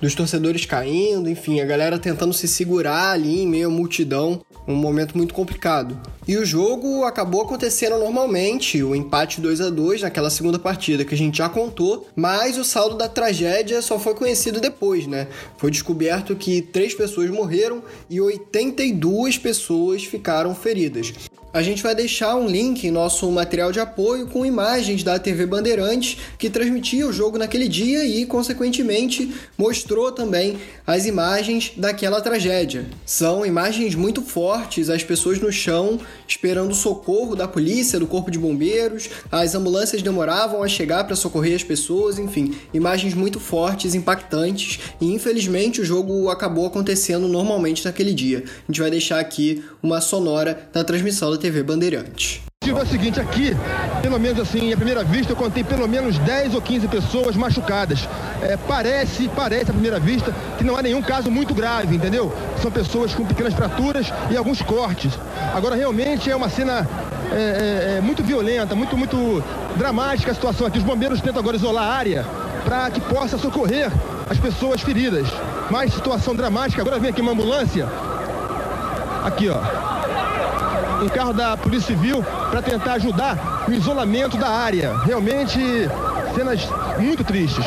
dos torcedores caindo, enfim, a galera tentando se segurar ali em meio à multidão, um momento muito complicado. E o jogo acabou acontecendo normalmente, o empate 2 a 2 naquela segunda partida que a gente já contou, mas o saldo da tragédia só foi conhecido depois, né? Foi descoberto que três pessoas morreram e 82 pessoas ficaram feridas. A gente vai deixar um link em nosso material de apoio com imagens da TV Bandeirantes que transmitia o jogo naquele dia e, consequentemente, mostrou também as imagens daquela tragédia. São imagens muito fortes, as pessoas no chão esperando socorro da polícia, do corpo de bombeiros, as ambulâncias demoravam a chegar para socorrer as pessoas, enfim, imagens muito fortes, impactantes e infelizmente o jogo acabou acontecendo normalmente naquele dia. A gente vai deixar aqui uma sonora da transmissão da TV Bandeirantes.
É o seguinte, aqui, pelo menos assim, à primeira vista, eu contei pelo menos 10 ou 15 pessoas machucadas. É, parece, parece à primeira vista, que não há nenhum caso muito grave, entendeu? São pessoas com pequenas fraturas e alguns cortes. Agora, realmente é uma cena é, é, é muito violenta, muito, muito dramática a situação aqui. Os bombeiros tentam agora isolar a área para que possa socorrer as pessoas feridas. Mas situação dramática. Agora vem aqui uma ambulância. Aqui, ó um carro da Polícia Civil para tentar ajudar no isolamento da área. Realmente, cenas muito tristes.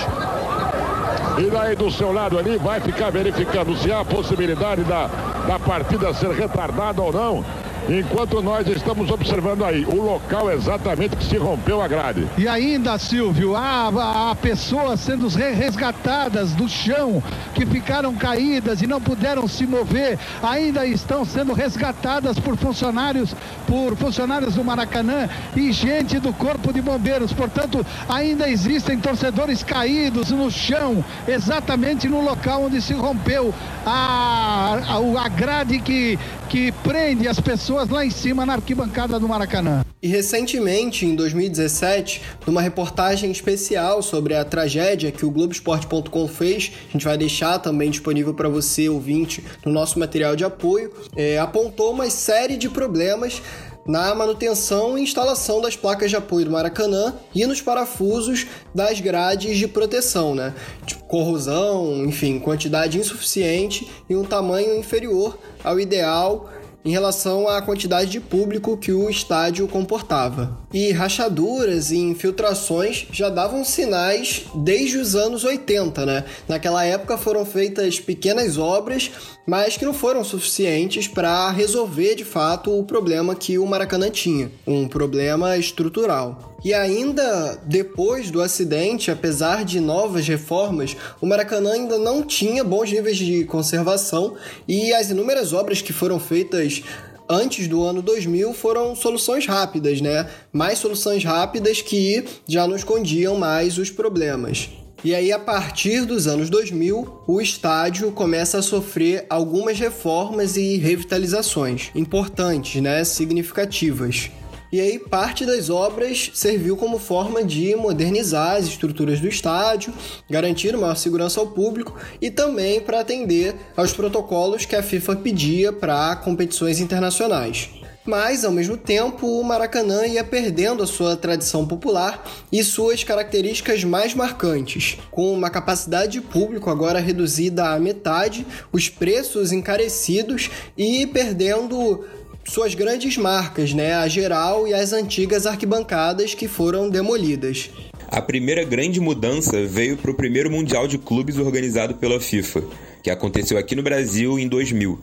E daí do seu lado ali vai ficar verificando se há a possibilidade da, da partida ser retardada ou não enquanto nós estamos observando aí o local exatamente que se rompeu a grade.
E ainda, Silvio, há, há pessoas sendo resgatadas do chão que ficaram caídas e não puderam se mover, ainda estão sendo resgatadas por funcionários, por funcionários do Maracanã e gente do Corpo de Bombeiros. Portanto, ainda existem torcedores caídos no chão, exatamente no local onde se rompeu a, a, a grade que que prende as pessoas lá em cima na arquibancada do Maracanã.
E recentemente, em 2017, numa reportagem especial sobre a tragédia que o Globoesporte.com fez, a gente vai deixar também disponível para você, ouvinte, no nosso material de apoio, é, apontou uma série de problemas na manutenção e instalação das placas de apoio do Maracanã e nos parafusos das grades de proteção, né? Tipo, corrosão, enfim, quantidade insuficiente e um tamanho inferior ao ideal em relação à quantidade de público que o estádio comportava. E rachaduras e infiltrações já davam sinais desde os anos 80, né? Naquela época foram feitas pequenas obras, mas que não foram suficientes para resolver de fato o problema que o Maracanã tinha, um problema estrutural. E ainda depois do acidente, apesar de novas reformas, o Maracanã ainda não tinha bons níveis de conservação e as inúmeras obras que foram feitas antes do ano 2000 foram soluções rápidas, né? Mais soluções rápidas que já não escondiam mais os problemas. E aí, a partir dos anos 2000, o estádio começa a sofrer algumas reformas e revitalizações importantes, né? Significativas. E aí, parte das obras serviu como forma de modernizar as estruturas do estádio, garantir maior segurança ao público e também para atender aos protocolos que a FIFA pedia para competições internacionais. Mas, ao mesmo tempo, o Maracanã ia perdendo a sua tradição popular e suas características mais marcantes. Com uma capacidade de público agora reduzida à metade, os preços encarecidos e perdendo suas grandes marcas, né? A geral e as antigas arquibancadas que foram demolidas.
A primeira grande mudança veio para o primeiro Mundial de Clubes organizado pela FIFA, que aconteceu aqui no Brasil em 2000.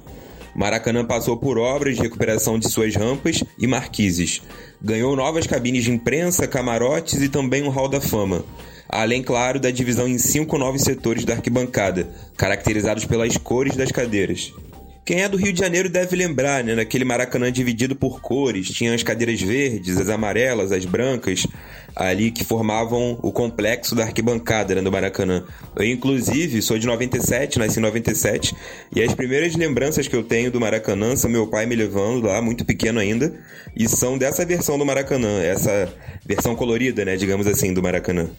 Maracanã passou por obras de recuperação de suas rampas e marquises. Ganhou novas cabines de imprensa, camarotes e também um hall da fama. Além, claro, da divisão em cinco novos setores da arquibancada, caracterizados pelas cores das cadeiras. Quem é do Rio de Janeiro deve lembrar, né? Naquele Maracanã dividido por cores, tinha as cadeiras verdes, as amarelas, as brancas, ali que formavam o complexo da arquibancada né, do Maracanã. Eu, inclusive, sou de 97, nasci em 97, e as primeiras lembranças que eu tenho do Maracanã são meu pai me levando lá, muito pequeno ainda, e são dessa versão do Maracanã, essa versão colorida, né, digamos assim, do Maracanã.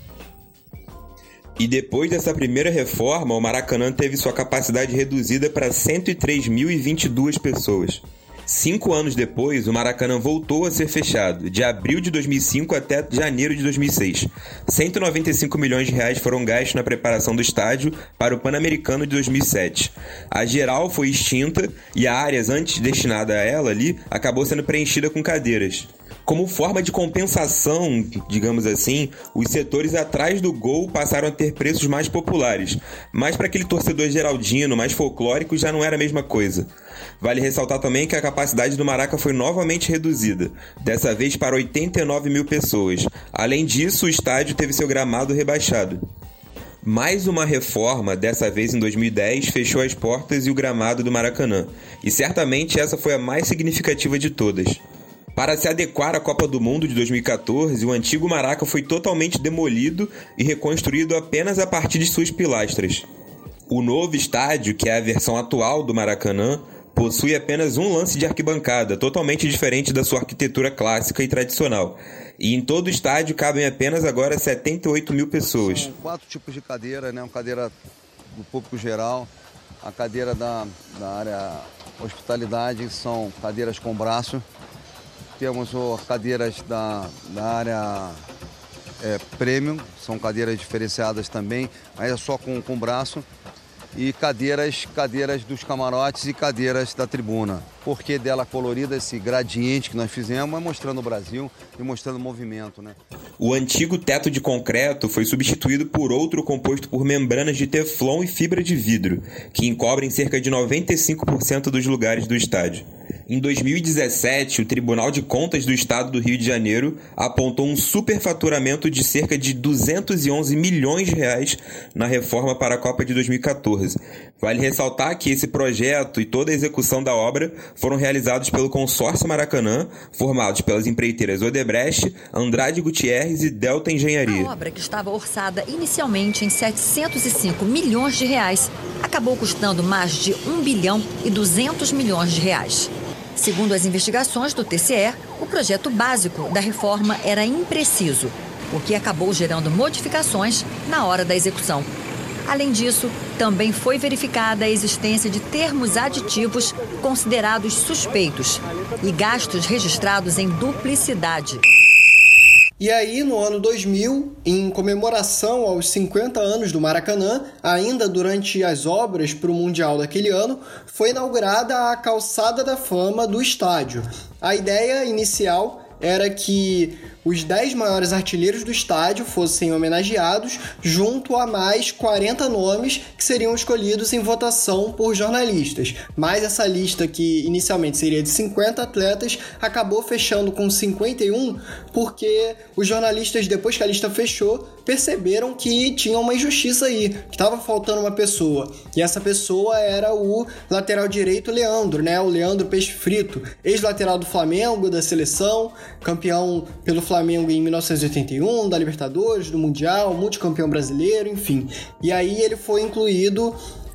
E depois dessa primeira reforma, o Maracanã teve sua capacidade reduzida para 103.022 pessoas. Cinco anos depois, o Maracanã voltou a ser fechado, de abril de 2005 até janeiro de 2006. 195 milhões de reais foram gastos na preparação do estádio para o Pan-Americano de 2007. A geral foi extinta e a áreas antes destinada a ela ali acabou sendo preenchida com cadeiras. Como forma de compensação, digamos assim, os setores atrás do gol passaram a ter preços mais populares, mas para aquele torcedor geraldino, mais folclórico, já não era a mesma coisa. Vale ressaltar também que a capacidade do Maraca foi novamente reduzida, dessa vez para 89 mil pessoas. Além disso, o estádio teve seu gramado rebaixado. Mais uma reforma, dessa vez em 2010, fechou as portas e o gramado do Maracanã, e certamente essa foi a mais significativa de todas. Para se adequar à Copa do Mundo de 2014, o antigo Maraca foi totalmente demolido e reconstruído apenas a partir de suas pilastras. O novo estádio, que é a versão atual do Maracanã, possui apenas um lance de arquibancada, totalmente diferente da sua arquitetura clássica e tradicional. E em todo o estádio cabem apenas agora 78 mil pessoas.
São quatro tipos de cadeira, né? Uma cadeira do público geral, a cadeira da, da área hospitalidade, são cadeiras com braço, temos cadeiras da, da área é, premium, são cadeiras diferenciadas também, mas é só com, com braço. E cadeiras, cadeiras dos camarotes e cadeiras da tribuna. Por que dela colorida, esse gradiente que nós fizemos, é mostrando o Brasil e mostrando o movimento, né?
O antigo teto de concreto foi substituído por outro composto por membranas de teflon e fibra de vidro, que encobrem cerca de 95% dos lugares do estádio. Em 2017, o Tribunal de Contas do Estado do Rio de Janeiro apontou um superfaturamento de cerca de 211 milhões de reais na reforma para a Copa de 2014. Vale ressaltar que esse projeto e toda a execução da obra foram realizados pelo consórcio Maracanã, formados pelas empreiteiras Odebrecht, Andrade Gutierrez e Delta Engenharia.
A obra, que estava orçada inicialmente em 705 milhões de reais, acabou custando mais de 1 bilhão e 200 milhões de reais. Segundo as investigações do TCE, o projeto básico da reforma era impreciso, o que acabou gerando modificações na hora da execução. Além disso, também foi verificada a existência de termos aditivos considerados suspeitos e gastos registrados em duplicidade.
E aí, no ano 2000, em comemoração aos 50 anos do Maracanã, ainda durante as obras para o Mundial daquele ano, foi inaugurada a Calçada da Fama do estádio. A ideia inicial era que os 10 maiores artilheiros do estádio fossem homenageados, junto a mais 40 nomes que seriam escolhidos em votação por jornalistas. Mas essa lista, que inicialmente seria de 50 atletas, acabou fechando com 51, porque os jornalistas, depois que a lista fechou, perceberam que tinha uma injustiça aí, que estava faltando uma pessoa. E essa pessoa era o lateral direito Leandro, né? O Leandro Peixe Frito, ex-lateral do Flamengo, da seleção, campeão pelo Flamengo em 1981, da Libertadores, do Mundial, multicampeão brasileiro, enfim. E aí ele foi incluído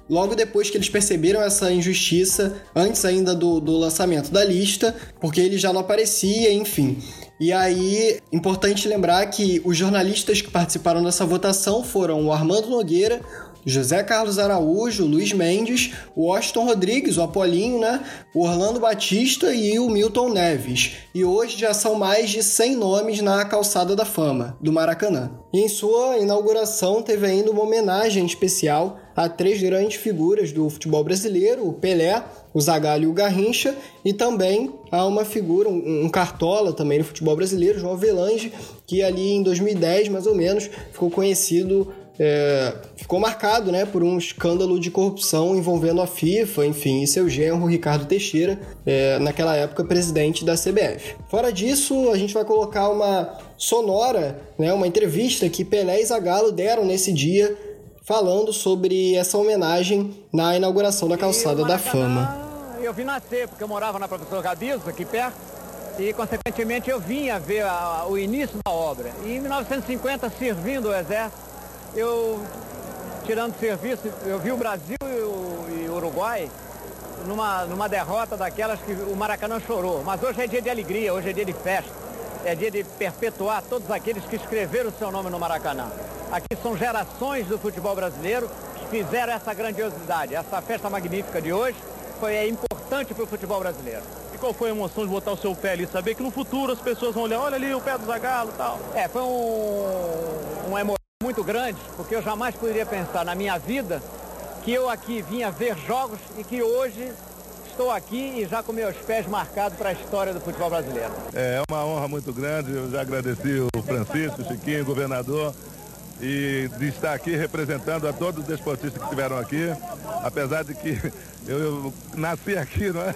logo depois que eles perceberam essa injustiça, antes ainda do, do lançamento da lista, porque ele já não aparecia, enfim. E aí, importante lembrar que os jornalistas que participaram dessa votação foram o Armando Nogueira, José Carlos Araújo, Luiz Mendes, o Washington Rodrigues, o Apolinho, né? O Orlando Batista e o Milton Neves. E hoje já são mais de 100 nomes na Calçada da Fama, do Maracanã. E em sua inauguração teve ainda uma homenagem especial a três grandes figuras do futebol brasileiro, o Pelé, o Zagallo e o Garrincha, e também há uma figura, um, um cartola também no futebol brasileiro, João Avelange, que ali em 2010, mais ou menos, ficou conhecido é, ficou marcado né, por um escândalo de corrupção envolvendo a FIFA, enfim, e seu genro Ricardo Teixeira, é, naquela época presidente da CBF. Fora disso, a gente vai colocar uma sonora, né, uma entrevista que Pelé e Zagallo deram nesse dia, falando sobre essa homenagem na inauguração da Calçada da Fama.
Eu vi nascer, porque eu morava na Professor Gabiso, aqui perto, e consequentemente eu vinha ver a, o início da obra. E em 1950, servindo o Exército, eu, tirando serviço, eu vi o Brasil e o, Uruguai numa, numa derrota daquelas que o Maracanã chorou. Mas hoje é dia de alegria, hoje é dia de festa. É dia de perpetuar todos aqueles que escreveram o seu nome no Maracanã. Aqui são gerações do futebol brasileiro que fizeram essa grandiosidade. Essa festa magnífica de hoje foi é, importante para o futebol brasileiro.
E qual foi a emoção de botar o seu pé ali? Saber que no futuro as pessoas vão olhar, olha ali o pé do Zagalo e tal.
É, foi um, uma emoção muito grande, porque eu jamais poderia pensar na minha vida que eu aqui vinha ver jogos e que hoje estou aqui e já com meus pés marcados para a história do futebol brasileiro.
É uma honra muito grande, eu já agradeci o Francisco, o Chiquinho, o governador, e de estar aqui representando a todos os desportistas que estiveram aqui, apesar de que <laughs> eu, eu nasci aqui, não é?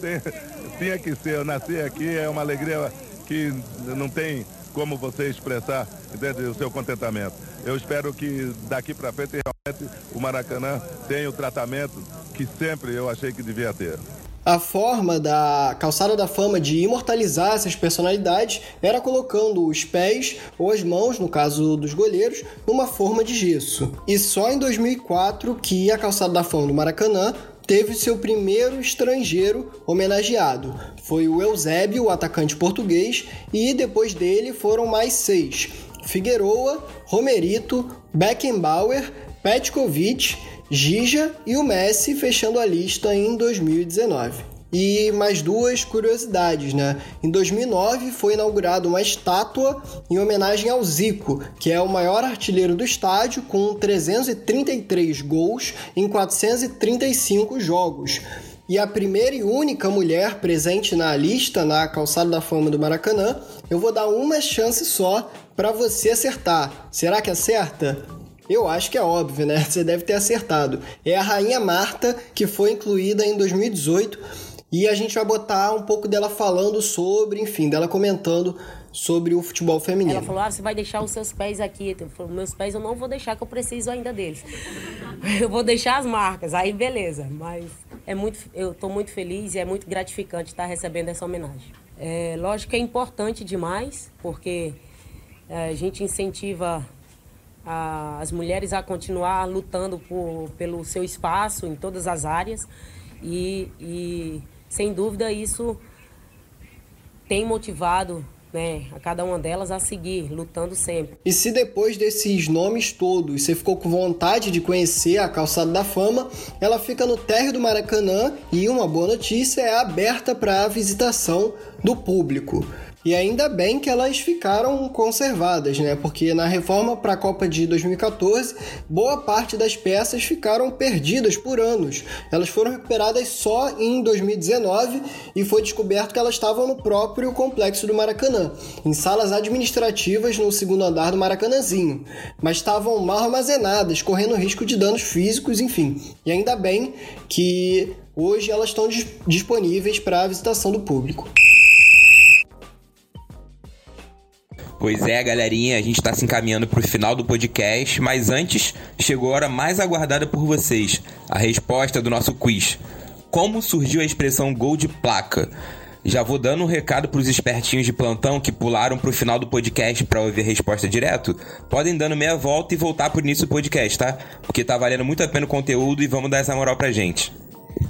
<laughs> Tinha que ser, eu nasci aqui, é uma alegria que não tem como você expressar entende, o seu contentamento. Eu espero que daqui para frente realmente o Maracanã tenha o tratamento que sempre eu achei que devia ter.
A forma da calçada da fama de imortalizar essas personalidades era colocando os pés ou as mãos, no caso dos goleiros, numa forma de gesso. E só em 2004 que a calçada da fama do Maracanã teve seu primeiro estrangeiro homenageado. Foi o Eusébio, o atacante português, e depois dele foram mais seis: Figueroa, Romerito, Beckenbauer, Petkovic, Gija e o Messi fechando a lista em 2019. E mais duas curiosidades, né? Em 2009 foi inaugurada uma estátua em homenagem ao Zico, que é o maior artilheiro do estádio com 333 gols em 435 jogos. E a primeira e única mulher presente na lista na Calçada da Fama do Maracanã, eu vou dar uma chance só para você acertar. Será que acerta? Eu acho que é óbvio, né? <laughs> Você deve ter acertado. É a Rainha Marta, que foi incluída em 2018 e a gente vai botar um pouco dela falando sobre, enfim, dela comentando sobre o futebol feminino.
Ela falou: ah, você vai deixar os seus pés aqui. Eu falei, meus pés eu não vou deixar, que eu preciso ainda deles. <laughs> eu vou deixar as marcas, aí beleza. Mas é muito, eu estou muito feliz e é muito gratificante estar recebendo essa homenagem. É, lógico que é importante demais, porque a gente incentiva a, as mulheres a continuar lutando por, pelo seu espaço em todas as áreas. E, e
sem dúvida isso tem motivado né, a cada uma delas a seguir, lutando sempre.
E se depois desses nomes todos você ficou com vontade de conhecer a Calçada da Fama, ela fica no térreo do Maracanã e uma boa notícia é aberta para a visitação do público. E ainda bem que elas ficaram conservadas, né? Porque na reforma para a Copa de 2014, boa parte das peças ficaram perdidas por anos. Elas foram recuperadas só em 2019 e foi descoberto que elas estavam no próprio complexo do Maracanã, em salas administrativas no segundo andar do Maracanãzinho, mas estavam mal armazenadas, correndo risco de danos físicos, enfim. E ainda bem que hoje elas estão disponíveis para a visitação do público.
Pois é, galerinha, a gente está se encaminhando para o final do podcast, mas antes chegou a hora mais aguardada por vocês, a resposta do nosso quiz. Como surgiu a expressão gol de placa? Já vou dando um recado para os espertinhos de plantão que pularam para o final do podcast para ouvir a resposta direto. Podem dando meia volta e voltar para o início do podcast, tá? Porque tá valendo muito a pena o conteúdo e vamos dar essa moral pra gente.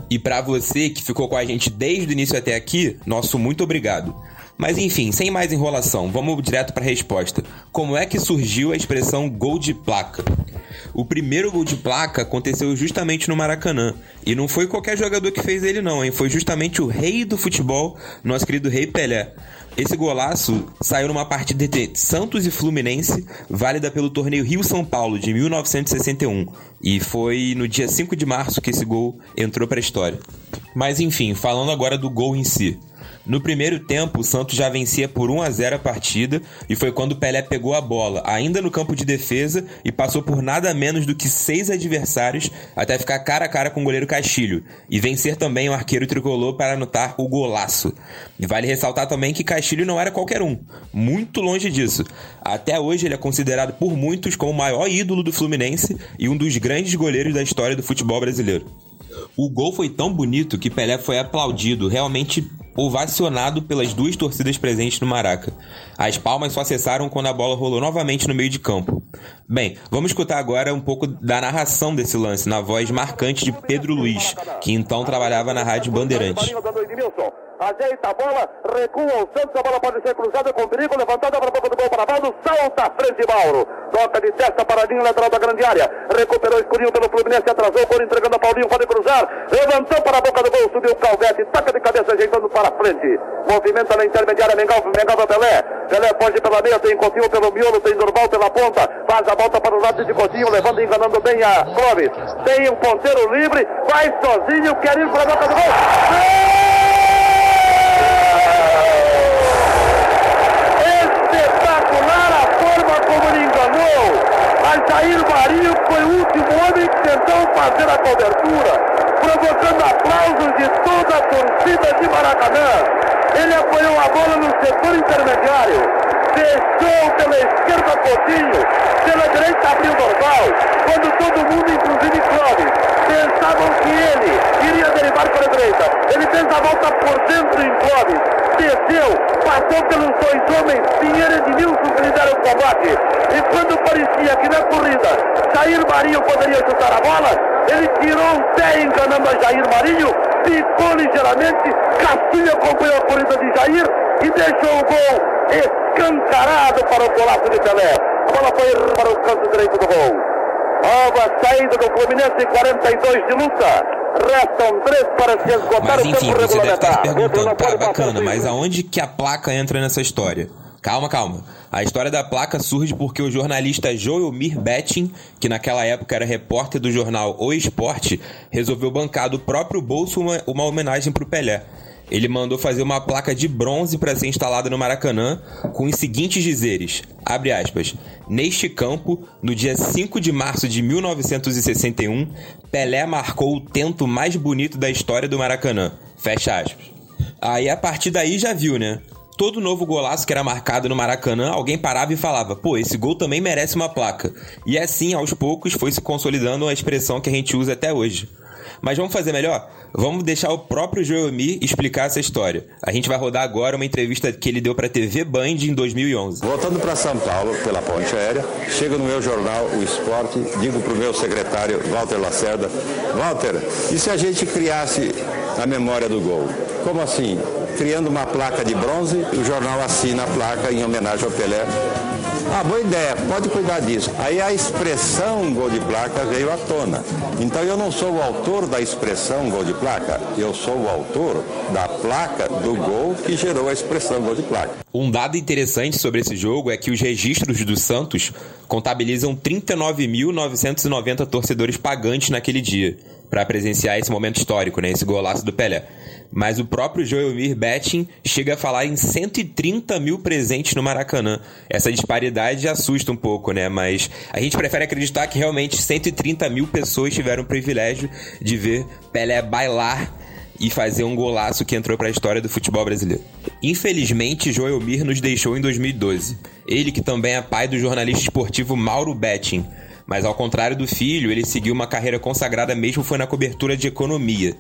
E para você que ficou com a gente desde o início até aqui, nosso muito obrigado. Mas enfim, sem mais enrolação, vamos direto para a resposta. Como é que surgiu a expressão gol de placa? O primeiro gol de placa aconteceu justamente no Maracanã. E não foi qualquer jogador que fez ele, não, hein? Foi justamente o rei do futebol, nosso querido Rei Pelé. Esse golaço saiu numa partida entre Santos e Fluminense, válida pelo torneio Rio-São Paulo de 1961. E foi no dia 5 de março que esse gol entrou para a história. Mas enfim, falando agora do gol em si. No primeiro tempo, o Santos já vencia por 1 a 0 a partida e foi quando Pelé pegou a bola, ainda no campo de defesa, e passou por nada menos do que seis adversários até ficar cara a cara com o goleiro Castilho e vencer também o arqueiro tricolor para anotar o golaço. E vale ressaltar também que Castilho não era qualquer um, muito longe disso. Até hoje ele é considerado por muitos como o maior ídolo do Fluminense e um dos grandes goleiros da história do futebol brasileiro. O gol foi tão bonito que Pelé foi aplaudido, realmente ovacionado pelas duas torcidas presentes no Maraca. As palmas só cessaram quando a bola rolou novamente no meio de campo. Bem, vamos escutar agora um pouco da narração desse lance na voz marcante de Pedro Luiz, que então trabalhava na Rádio Bandeirantes.
Ajeita a bola, recua o Santos, a bola pode ser cruzada com perigo, levantada para a boca do gol para Mauro, salta à frente Mauro. Toca de testa para a linha lateral da grande área. Recuperou escurinho pelo Fluminense, atrasou, por entregando a Paulinho, pode cruzar. Levantou para a boca do gol, subiu o Calvete, taca de cabeça, ajeitando para frente. Movimenta na intermediária, Mengal, Mengal Pelé. Pelé pode pela meia, tem Coutinho pelo miolo, tem Normal pela ponta. Faz a volta para o lado de Coutinho, levando e enganando bem a Clóvis. Tem um ponteiro livre, vai sozinho, quer ir para a boca do gol. Espetacular a forma como ele enganou. Mas Jair Marinho foi o último homem que tentou fazer a cobertura, provocando aplausos de toda a torcida de Maracanã. Ele apoiou a bola no setor intermediário, deixou pela esquerda Coutinho, pela direita abriu Norval, quando todo mundo, inclusive Clóvis, pensavam que ele iria derivar para a direita. Ele fez a volta por dentro em Clóvis, desceu, passou pelos dois homens, Pinheiro e Edmilson que lideram o combate. E quando parecia que na corrida Jair Marinho poderia chutar a bola, ele tirou o pé enganando a Jair Marinho, ficou ligeiramente, Castilho acompanhou a corrida de Jair e deixou o gol escancarado para o golaço de Pelé. A bola foi para o canto direito do gol. Nova saída do Fluminense, 42 de luta. Restam três para se esgotar
Mas
o
enfim,
tempo
você deve estar se
regulamentar.
perguntando, tá bacana, mas aonde que a placa entra nessa história? Calma, calma. A história da placa surge porque o jornalista Joelmir Betting, que naquela época era repórter do jornal O Esporte, resolveu bancar do próprio bolso uma, uma homenagem pro Pelé. Ele mandou fazer uma placa de bronze para ser instalada no Maracanã com os seguintes dizeres: abre aspas. Neste campo, no dia 5 de março de 1961, Pelé marcou o tento mais bonito da história do Maracanã. Fecha aspas. Aí a partir daí já viu, né? Todo novo golaço que era marcado no Maracanã, alguém parava e falava: pô, esse gol também merece uma placa. E assim, aos poucos, foi se consolidando uma expressão que a gente usa até hoje. Mas vamos fazer melhor? Vamos deixar o próprio Joelmir explicar essa história. A gente vai rodar agora uma entrevista que ele deu para a TV Band em 2011.
Voltando para São Paulo pela ponte aérea, chego no meu jornal O Esporte, digo para o meu secretário Walter Lacerda, Walter, e se a gente criasse a memória do gol? Como assim? Criando uma placa de bronze, o jornal assina a placa em homenagem ao Pelé ah, boa ideia, pode cuidar disso. Aí a expressão gol de placa veio à tona. Então eu não sou o autor da expressão gol de placa, eu sou o autor da placa do gol que gerou a expressão gol de placa.
Um dado interessante sobre esse jogo é que os registros do Santos contabilizam 39.990 torcedores pagantes naquele dia para presenciar esse momento histórico, né, esse golaço do Pelé mas o próprio Joelmir Betting chega a falar em 130 mil presentes no Maracanã. Essa disparidade assusta um pouco, né? Mas a gente prefere acreditar que realmente 130 mil pessoas tiveram o privilégio de ver Pelé bailar e fazer um golaço que entrou para a história do futebol brasileiro. Infelizmente, Joelmir nos deixou em 2012. Ele que também é pai do jornalista esportivo Mauro Betting. Mas ao contrário do filho, ele seguiu uma carreira consagrada mesmo foi na cobertura de economia.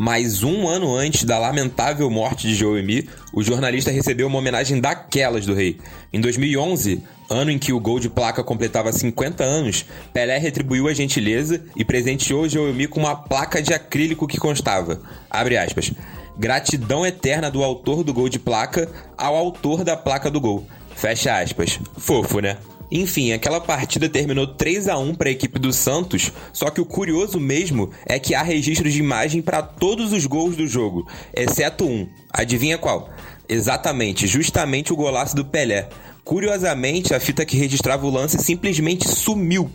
Mas um ano antes da lamentável morte de Joemi, o jornalista recebeu uma homenagem daquelas do rei. Em 2011, ano em que o gol de placa completava 50 anos, Pelé retribuiu a gentileza e presenteou Joemi com uma placa de acrílico que constava, aspas, gratidão eterna do autor do gol de placa ao autor da placa do gol. Fecha aspas. Fofo, né? Enfim, aquela partida terminou 3 a 1 para a equipe do Santos, só que o curioso mesmo é que há registros de imagem para todos os gols do jogo, exceto um. Adivinha qual? Exatamente, justamente o golaço do Pelé. Curiosamente, a fita que registrava o lance simplesmente sumiu.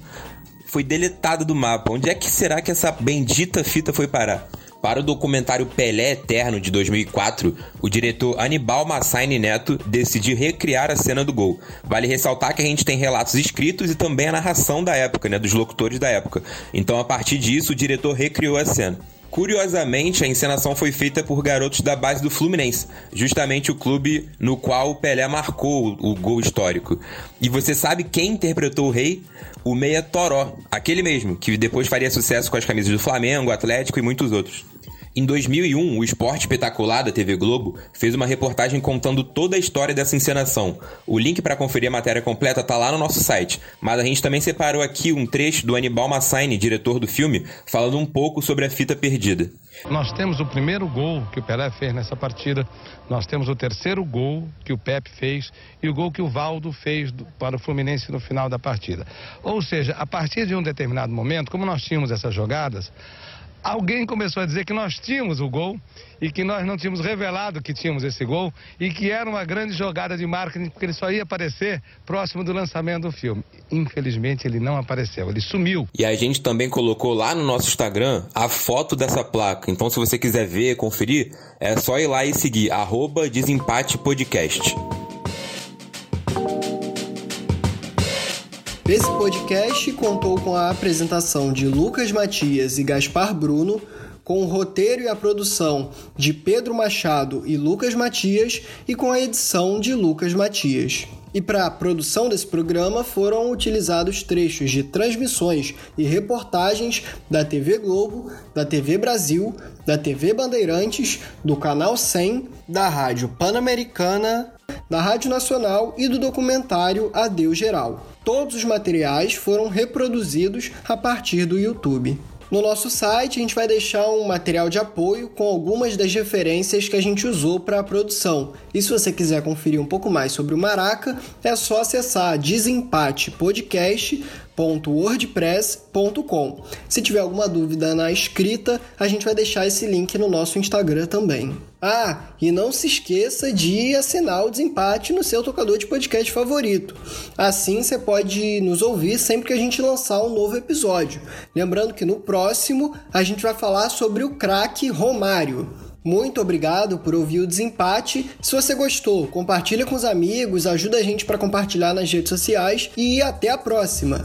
Foi deletada do mapa. Onde é que será que essa bendita fita foi parar? Para o documentário Pelé Eterno de 2004, o diretor Anibal Massaini Neto decidiu recriar a cena do gol. Vale ressaltar que a gente tem relatos escritos e também a narração da época, né, dos locutores da época. Então, a partir disso, o diretor recriou a cena. Curiosamente, a encenação foi feita por garotos da base do Fluminense, justamente o clube no qual o Pelé marcou o gol histórico. E você sabe quem interpretou o rei? O Meia Toró, aquele mesmo, que depois faria sucesso com as camisas do Flamengo, Atlético e muitos outros. Em 2001, o Esporte Espetacular da TV Globo fez uma reportagem contando toda a história dessa encenação. O link para conferir a matéria completa tá lá no nosso site, mas a gente também separou aqui um trecho do Anibal Massaini, diretor do filme, falando um pouco sobre a fita perdida.
Nós temos o primeiro gol que o Pelé fez nessa partida, nós temos o terceiro gol que o Pepe fez e o gol que o Valdo fez para o Fluminense no final da partida. Ou seja, a partir de um determinado momento, como nós tínhamos essas jogadas, alguém começou a dizer que nós tínhamos o gol e que nós não tínhamos revelado que tínhamos esse gol e que era uma grande jogada de marketing porque ele só ia aparecer próximo do lançamento do filme. Infelizmente ele não apareceu, ele sumiu.
E a gente também colocou lá no nosso Instagram a foto dessa placa. Então se você quiser ver, conferir, é só ir lá e seguir arroba Desempate Podcast.
Esse podcast contou com a apresentação de Lucas Matias e Gaspar Bruno, com o roteiro e a produção de Pedro Machado e Lucas Matias e com a edição de Lucas Matias. E para a produção desse programa foram utilizados trechos de transmissões e reportagens da TV Globo, da TV Brasil, da TV Bandeirantes, do Canal 100, da Rádio Pan-Americana, da Rádio Nacional e do documentário Adeus Geral. Todos os materiais foram reproduzidos a partir do YouTube. No nosso site, a gente vai deixar um material de apoio com algumas das referências que a gente usou para a produção. E se você quiser conferir um pouco mais sobre o Maraca, é só acessar Desempate Podcast www.wordpress.com. Se tiver alguma dúvida na escrita, a gente vai deixar esse link no nosso Instagram também. Ah, e não se esqueça de assinar o Desempate no seu tocador de podcast favorito. Assim você pode nos ouvir sempre que a gente lançar um novo episódio. Lembrando que no próximo a gente vai falar sobre o craque Romário. Muito obrigado por ouvir o Desempate. Se você gostou, compartilha com os amigos, ajuda a gente para compartilhar nas redes sociais e até a próxima.